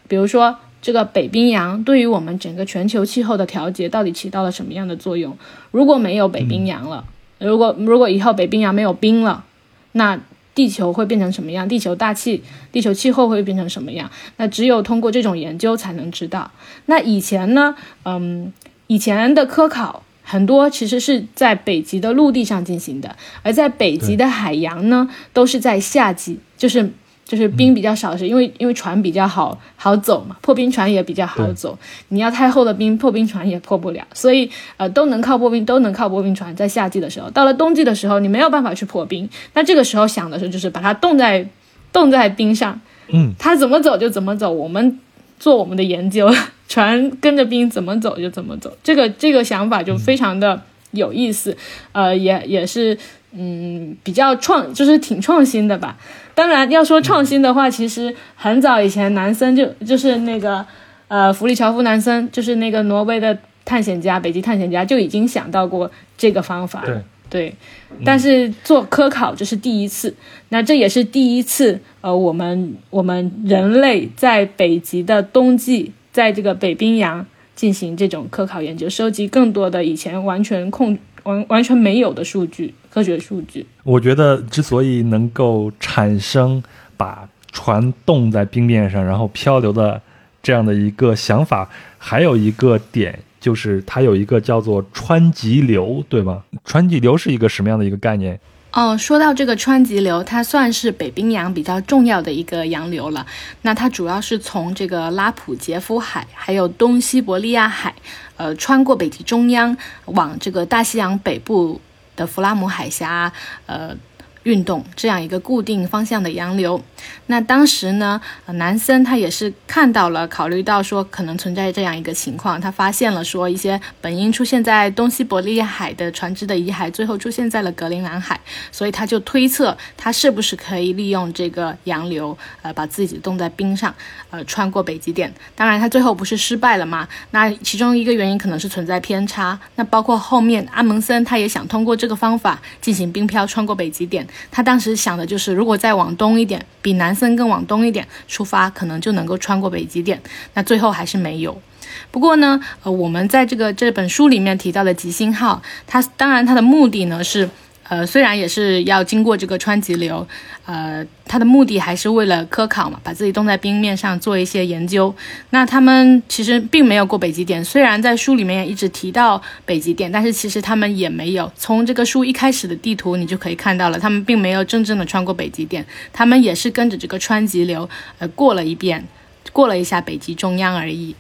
比如说。这个北冰洋对于我们整个全球气候的调节到底起到了什么样的作用？如果没有北冰洋了，如果如果以后北冰洋没有冰了，那地球会变成什么样？地球大气、地球气候会变成什么样？那只有通过这种研究才能知道。那以前呢？嗯，以前的科考很多其实是在北极的陆地上进行的，而在北极的海洋呢，都是在夏季，就是。就是冰比较少的是，因为因为船比较好好走嘛，破冰船也比较好走。你要太厚的冰，破冰船也破不了。所以呃，都能靠破冰，都能靠破冰船。在夏季的时候，到了冬季的时候，你没有办法去破冰。那这个时候想的是，就是把它冻在冻在冰上，嗯，它怎么走就怎么走。我们做我们的研究，船跟着冰怎么走就怎么走。这个这个想法就非常的有意思，呃，也也是嗯比较创，就是挺创新的吧。当然，要说创新的话，其实很早以前，南森就就是那个，呃，弗里乔夫南森，就是那个挪威的探险家、北极探险家，就已经想到过这个方法。对，对，但是做科考这是第一次，那这也是第一次，呃，我们我们人类在北极的冬季，在这个北冰洋进行这种科考研究，收集更多的以前完全控完完全没有的数据，科学数据。我觉得之所以能够产生把船冻在冰面上，然后漂流的这样的一个想法，还有一个点。就是它有一个叫做川极流，对吗？川极流是一个什么样的一个概念？哦，说到这个川极流，它算是北冰洋比较重要的一个洋流了。那它主要是从这个拉普杰夫海，还有东西伯利亚海，呃，穿过北极中央，往这个大西洋北部弗拉姆海峡，呃。运动这样一个固定方向的洋流，那当时呢，南森他也是看到了，考虑到说可能存在这样一个情况，他发现了说一些本应出现在东西伯利亚海的船只的遗骸，最后出现在了格陵兰海，所以他就推测他是不是可以利用这个洋流，呃，把自己冻在冰上，呃，穿过北极点。当然，他最后不是失败了吗？那其中一个原因可能是存在偏差。那包括后面阿蒙森他也想通过这个方法进行冰漂穿过北极点。他当时想的就是，如果再往东一点，比比南森更往东一点出发，可能就能够穿过北极点。那最后还是没有。不过呢，呃，我们在这个这本书里面提到的吉星号，它当然它的目的呢是。呃，虽然也是要经过这个川极流，呃，它的目的还是为了科考嘛，把自己冻在冰面上做一些研究。那他们其实并没有过北极点，虽然在书里面也一直提到北极点，但是其实他们也没有。从这个书一开始的地图，你就可以看到了，他们并没有真正的穿过北极点，他们也是跟着这个川极流，呃，过了一遍，过了一下北极中央而已。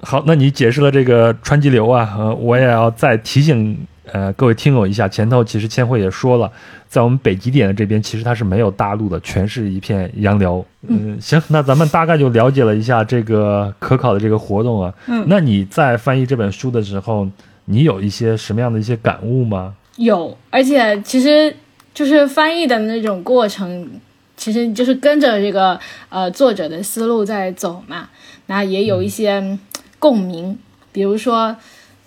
好，那你解释了这个川极流啊，呃，我也要再提醒。呃，各位听友一下，前头其实千惠也说了，在我们北极点的这边，其实它是没有大陆的，全是一片洋流。嗯，行，那咱们大概就了解了一下这个可考的这个活动啊。嗯，那你在翻译这本书的时候，你有一些什么样的一些感悟吗？有，而且其实就是翻译的那种过程，其实就是跟着这个呃作者的思路在走嘛，那也有一些共鸣，比如说。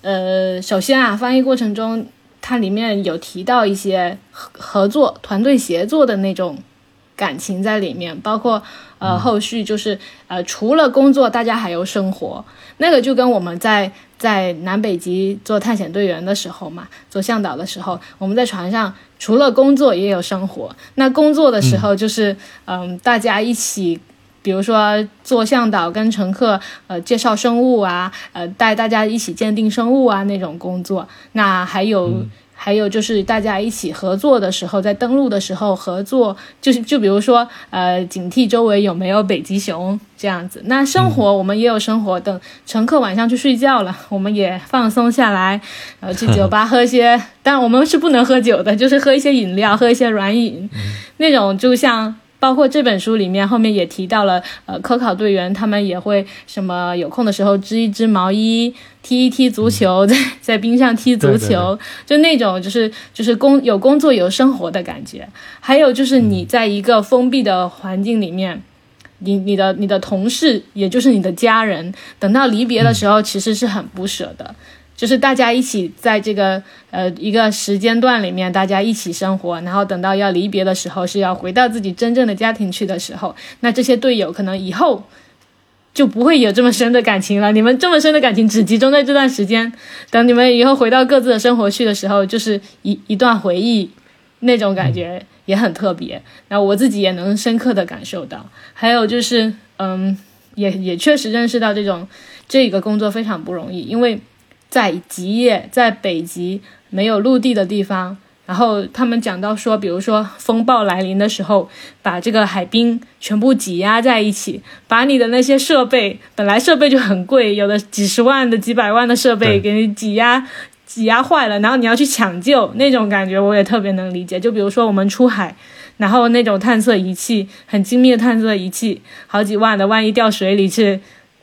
呃，首先啊，翻译过程中，它里面有提到一些合合作、团队协作的那种感情在里面，包括呃，后续就是呃，除了工作，大家还有生活。那个就跟我们在在南北极做探险队员的时候嘛，做向导的时候，我们在船上除了工作也有生活。那工作的时候就是嗯，大家一起。比如说做向导跟乘客，呃，介绍生物啊，呃，带大家一起鉴定生物啊那种工作。那还有还有就是大家一起合作的时候，在登陆的时候合作，就是就比如说，呃，警惕周围有没有北极熊这样子。那生活我们也有生活，等乘客晚上去睡觉了，我们也放松下来，呃，去酒吧喝些，但我们是不能喝酒的，就是喝一些饮料，喝一些软饮，那种就像。包括这本书里面后面也提到了，呃，科考队员他们也会什么有空的时候织一织毛衣，踢一踢足球，在 在冰上踢足球，就那种就是就是工有工作有生活的感觉。还有就是你在一个封闭的环境里面，你你的你的同事也就是你的家人，等到离别的时候，其实是很不舍的。就是大家一起在这个呃一个时间段里面，大家一起生活，然后等到要离别的时候，是要回到自己真正的家庭去的时候，那这些队友可能以后就不会有这么深的感情了。你们这么深的感情只集中在这段时间，等你们以后回到各自的生活去的时候，就是一一段回忆，那种感觉也很特别。那我自己也能深刻的感受到。还有就是，嗯，也也确实认识到这种这个工作非常不容易，因为。在极夜，在北极没有陆地的地方，然后他们讲到说，比如说风暴来临的时候，把这个海冰全部挤压在一起，把你的那些设备，本来设备就很贵，有的几十万的、几百万的设备给你挤压、挤压坏了，然后你要去抢救，那种感觉我也特别能理解。就比如说我们出海，然后那种探测仪器很精密的探测仪器，好几万的，万一掉水里去。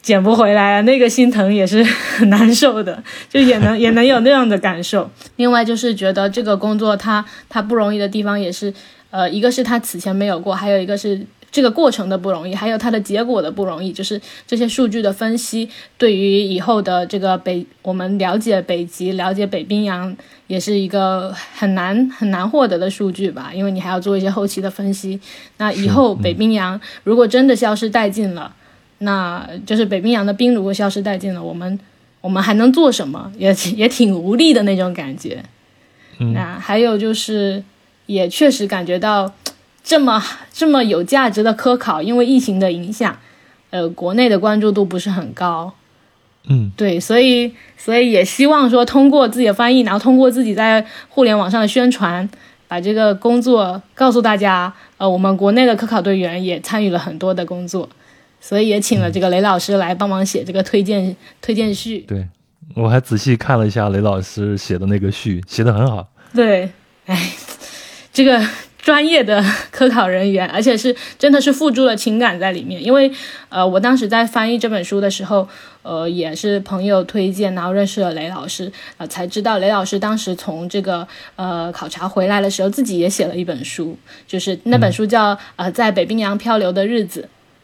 捡不回来啊，那个心疼也是很 难受的，就也能也能有那样的感受。另外就是觉得这个工作它它不容易的地方也是，呃，一个是他此前没有过，还有一个是这个过程的不容易，还有它的结果的不容易，就是这些数据的分析，对于以后的这个北，我们了解北极、了解北冰洋，也是一个很难很难获得的数据吧，因为你还要做一些后期的分析。那以后北冰洋如果真的消失殆尽了，那就是北冰洋的冰如果消失殆尽了，我们我们还能做什么？也也挺无力的那种感觉。那还有就是，也确实感觉到。这么这么有价值的科考，因为疫情的影响，呃，国内的关注度不是很高。嗯，对，所以所以也希望说通过自己的翻译，然后通过自己在互联网上的宣传，把这个工作告诉大家。呃，我们国内的科考队员也参与了很多的工作，所以也请了这个雷老师来帮忙写这个推荐推荐序。对，我还仔细看了一下雷老师写的那个序，写的很好。对，哎，这个。专业的科考人员，而且是真的是付诸了情感在里面。因为，呃，我当时在翻译这本书的时候，呃，也是朋友推荐，然后认识了雷老师，呃，才知道雷老师当时从这个呃考察回来的时候，自己也写了一本书，就是那本书叫《呃在北冰洋漂流的日子》。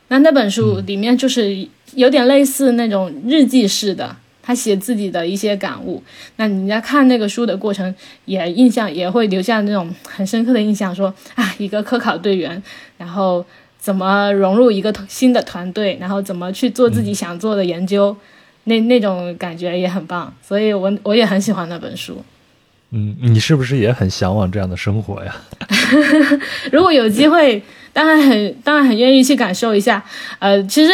那那本书里面就是有点类似那种日记式的。他写自己的一些感悟，那你在看那个书的过程，也印象也会留下那种很深刻的印象。说啊，一个科考队员，然后怎么融入一个新的团队，然后怎么去做自己想做的研究，那那种感觉也很棒。所以我我也很喜欢那本书。嗯，你是不是也很向往这样的生活呀？如果有机会，当然很当然很愿意去感受一下。呃，其实。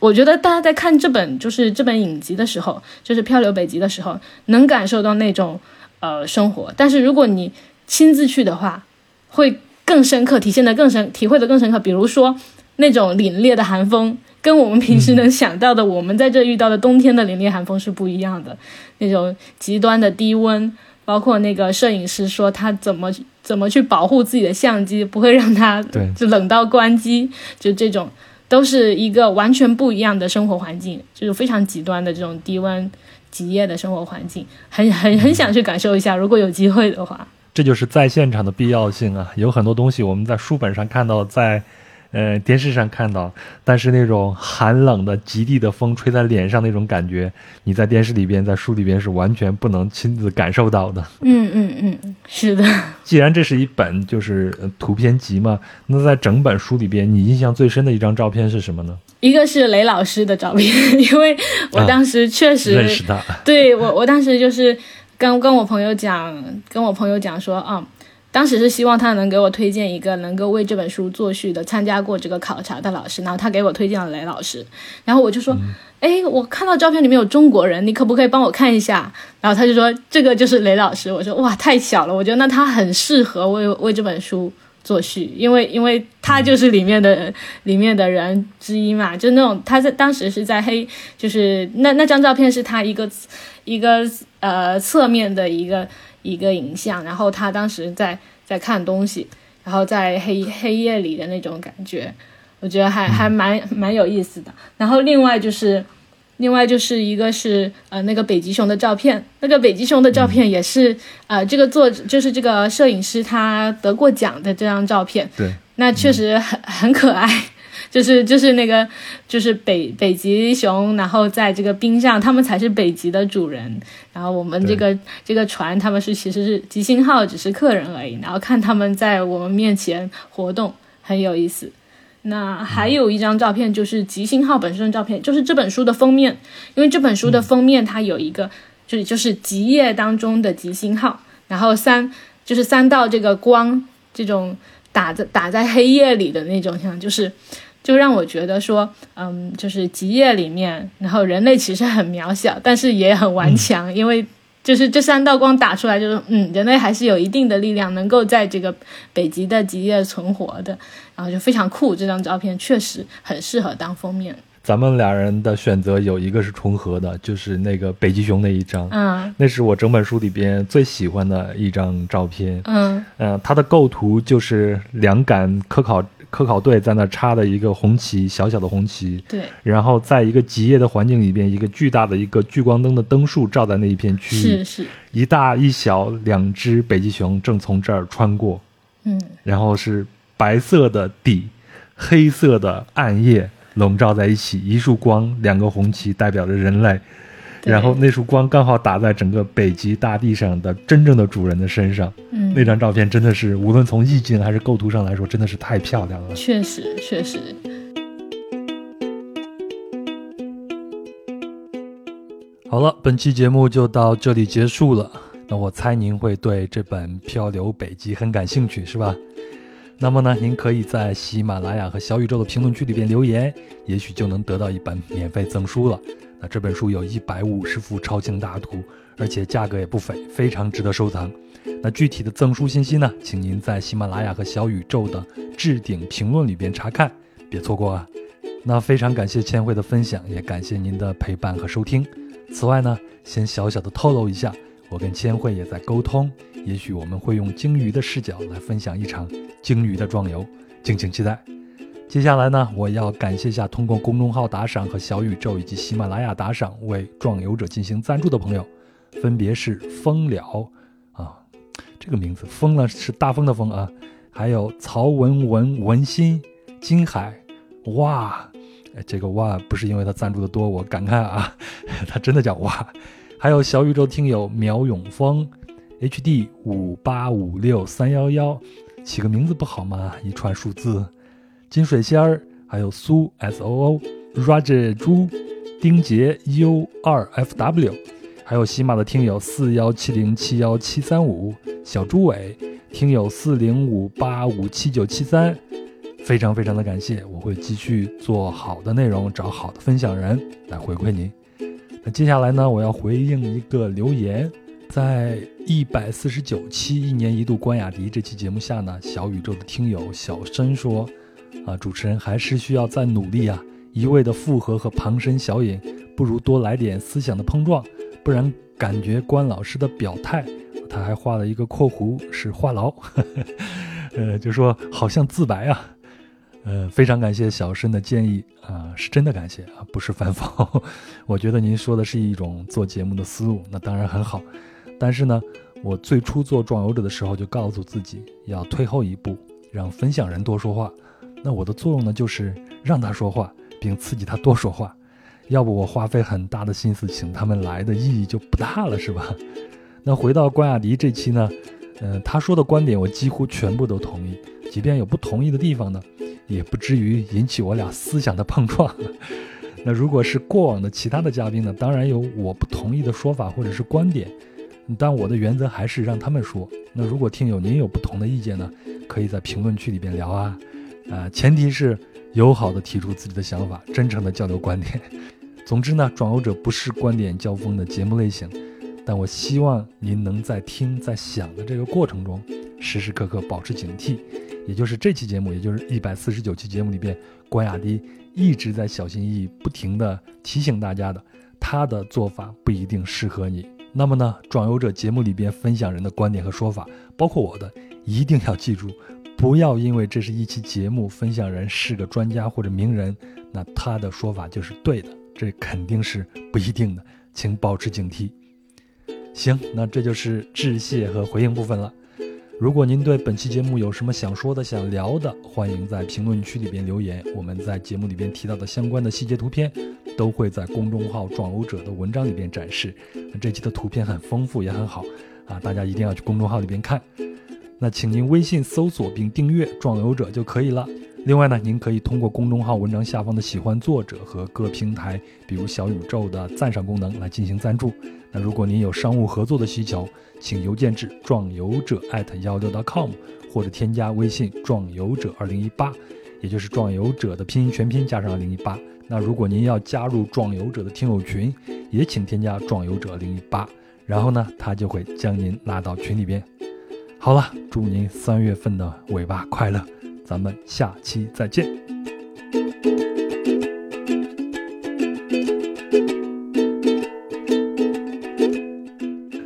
我觉得大家在看这本就是这本影集的时候，就是《漂流北极》的时候，能感受到那种呃生活。但是如果你亲自去的话，会更深刻，体现的更深，体会的更深刻。比如说那种凛冽的寒风，跟我们平时能想到的，我们在这遇到的冬天的凛冽寒风是不一样的。那种极端的低温，包括那个摄影师说他怎么怎么去保护自己的相机，不会让它就冷到关机，就这种。都是一个完全不一样的生活环境，就是非常极端的这种低温极夜的生活环境，很很很想去感受一下。如果有机会的话，这就是在现场的必要性啊！有很多东西我们在书本上看到，在。呃，电视上看到，但是那种寒冷的极地的风吹在脸上那种感觉，你在电视里边、在书里边是完全不能亲自感受到的。嗯嗯嗯，是的。既然这是一本就是图片集嘛，那在整本书里边，你印象最深的一张照片是什么呢？一个是雷老师的照片，因为我当时确实认识他。对我，我当时就是跟跟我朋友讲，跟我朋友讲说啊。当时是希望他能给我推荐一个能够为这本书作序的、参加过这个考察的老师，然后他给我推荐了雷老师，然后我就说，哎，我看到照片里面有中国人，你可不可以帮我看一下？然后他就说这个就是雷老师，我说哇，太巧了，我觉得那他很适合为为这本书作序，因为因为他就是里面的里面的人之一嘛，就那种他在当时是在黑，就是那那张照片是他一个一个呃侧面的一个。一个影像，然后他当时在在看东西，然后在黑黑夜里的那种感觉，我觉得还还蛮蛮有意思的。然后另外就是，另外就是一个是呃那个北极熊的照片，那个北极熊的照片也是呃这个作就是这个摄影师他得过奖的这张照片，对，那确实很很可爱。就是就是那个，就是北北极熊，然后在这个冰上，他们才是北极的主人。然后我们这个这个船，他们是其实是吉星号，只是客人而已。然后看他们在我们面前活动，很有意思。那还有一张照片，就是吉星号本身的照片，就是这本书的封面。因为这本书的封面它有一个，就是就是极夜当中的吉星号，然后三就是三道这个光，这种打在打在黑夜里的那种像，就是。就让我觉得说，嗯，就是极夜里面，然后人类其实很渺小，但是也很顽强，因为就是这三道光打出来，就是嗯，人类还是有一定的力量，能够在这个北极的极夜存活的，然后就非常酷。这张照片确实很适合当封面。咱们俩人的选择有一个是重合的，就是那个北极熊那一张，嗯，那是我整本书里边最喜欢的一张照片，嗯，呃，它的构图就是两杆科考。科考队在那插的一个红旗，小小的红旗。对。然后在一个极夜的环境里边，一个巨大的一个聚光灯的灯束照在那一片区域。是是。一大一小两只北极熊正从这儿穿过。嗯。然后是白色的底黑色的暗夜笼罩在一起，一束光，两个红旗代表着人类，对然后那束光刚好打在整个北极大地上的真正的主人的身上。嗯，那张照片真的是，无论从意境还是构图上来说，真的是太漂亮了。确实确实，好了，本期节目就到这里结束了。那我猜您会对这本《漂流北极》很感兴趣，是吧？那么呢，您可以在喜马拉雅和小宇宙的评论区里边留言，也许就能得到一本免费赠书了。那这本书有一百五十幅超清大图，而且价格也不菲，非常值得收藏。那具体的赠书信息呢，请您在喜马拉雅和小宇宙的置顶评论里边查看，别错过啊！那非常感谢千惠的分享，也感谢您的陪伴和收听。此外呢，先小小的透露一下，我跟千惠也在沟通，也许我们会用鲸鱼的视角来分享一场鲸鱼的壮游，敬请期待。接下来呢，我要感谢一下通过公众号打赏和小宇宙以及喜马拉雅打赏为壮游者进行赞助的朋友，分别是风了啊，这个名字风呢是大风的风啊，还有曹文文文心金海哇，这个哇不是因为他赞助的多，我感慨啊，他真的叫哇。还有小宇宙听友苗永峰，HD 五八五六三幺幺，起个名字不好吗？一串数字。金水仙儿，还有苏 S O O，Roger 猪，丁杰 U 二 F W，还有喜马的听友四幺七零七幺七三五，小猪尾，听友四零五八五七九七三，非常非常的感谢，我会继续做好的内容，找好的分享人来回馈您。那接下来呢，我要回应一个留言，在一百四十九期一年一度关雅迪这期节目下呢，小宇宙的听友小申说。啊，主持人还是需要再努力啊！一味的附和和旁身小引，不如多来点思想的碰撞，不然感觉关老师的表态，他还画了一个括弧是话痨，呃，就说好像自白啊，呃，非常感谢小申的建议啊，是真的感谢啊，不是反讽。我觉得您说的是一种做节目的思路，那当然很好，但是呢，我最初做壮游者的时候就告诉自己要退后一步，让分享人多说话。那我的作用呢，就是让他说话，并刺激他多说话。要不我花费很大的心思请他们来的意义就不大了，是吧？那回到关雅迪这期呢，嗯，他说的观点我几乎全部都同意，即便有不同意的地方呢，也不至于引起我俩思想的碰撞。那如果是过往的其他的嘉宾呢，当然有我不同意的说法或者是观点，但我的原则还是让他们说。那如果听友您有不同的意见呢，可以在评论区里边聊啊。啊，前提是友好的提出自己的想法，真诚的交流观点。总之呢，壮游者不是观点交锋的节目类型，但我希望您能在听、在想的这个过程中，时时刻刻保持警惕。也就是这期节目，也就是一百四十九期节目里边，关雅迪一直在小心翼翼、不停的提醒大家的，他的做法不一定适合你。那么呢，壮游者节目里边分享人的观点和说法，包括我的，一定要记住。不要因为这是一期节目，分享人是个专家或者名人，那他的说法就是对的，这肯定是不一定的，请保持警惕。行，那这就是致谢和回应部分了。如果您对本期节目有什么想说的、想聊的，欢迎在评论区里边留言。我们在节目里边提到的相关的细节图片，都会在公众号“壮欧者”的文章里边展示。这期的图片很丰富，也很好啊，大家一定要去公众号里边看。那请您微信搜索并订阅“壮游者”就可以了。另外呢，您可以通过公众号文章下方的“喜欢作者”和各平台，比如小宇宙的赞赏功能来进行赞助。那如果您有商务合作的需求，请邮件至壮游者艾特幺六 .com，或者添加微信“壮游者二零一八”，也就是“壮游者”的拼音全拼加上二零一八。那如果您要加入“壮游者”的听友群，也请添加“壮游者零一八”，然后呢，他就会将您拉到群里边。好了，祝您三月份的尾巴快乐，咱们下期再见。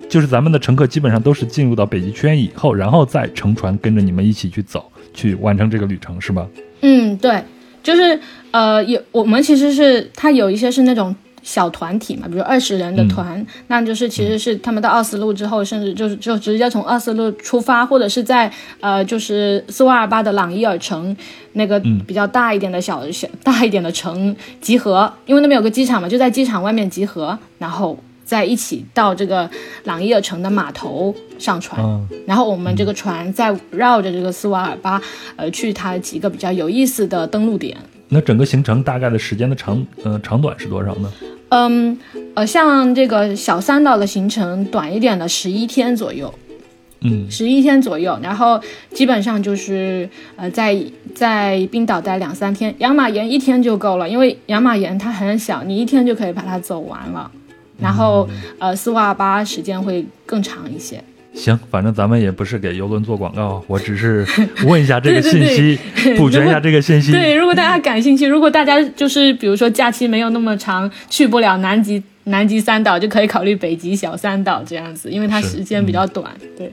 就是咱们的乘客基本上都是进入到北极圈以后，然后再乘船跟着你们一起去走，去完成这个旅程，是吧？嗯，对，就是呃，有我们其实是它有一些是那种小团体嘛，比如二十人的团，那就是其实是他们到奥斯陆之后，甚至就是就直接从奥斯陆出发，或者是在呃就是斯瓦尔巴的朗伊尔城那个比较大一点的小小大一点的城集合，因为那边有个机场嘛，就在机场外面集合，然后。在一起到这个朗伊尔城的码头上船，然后我们这个船再绕着这个斯瓦尔巴，呃，去它几个比较有意思的登陆点。那整个行程大概的时间的长，呃，长短是多少呢？嗯，呃，像这个小三岛的行程短一点的十一天左右，嗯，十一天左右，然后基本上就是呃，在在冰岛待两三天，养马岩一天就够了，因为养马岩它很小，你一天就可以把它走完了。然后，呃，斯瓦尔巴时间会更长一些。行，反正咱们也不是给游轮做广告，我只是 问一下这个信息，补全一下这个信息。对，如果大家感兴趣，如果大家就是比如说假期没有那么长，去不了南极南极三岛，就可以考虑北极小三岛这样子，因为它时间比较短。对。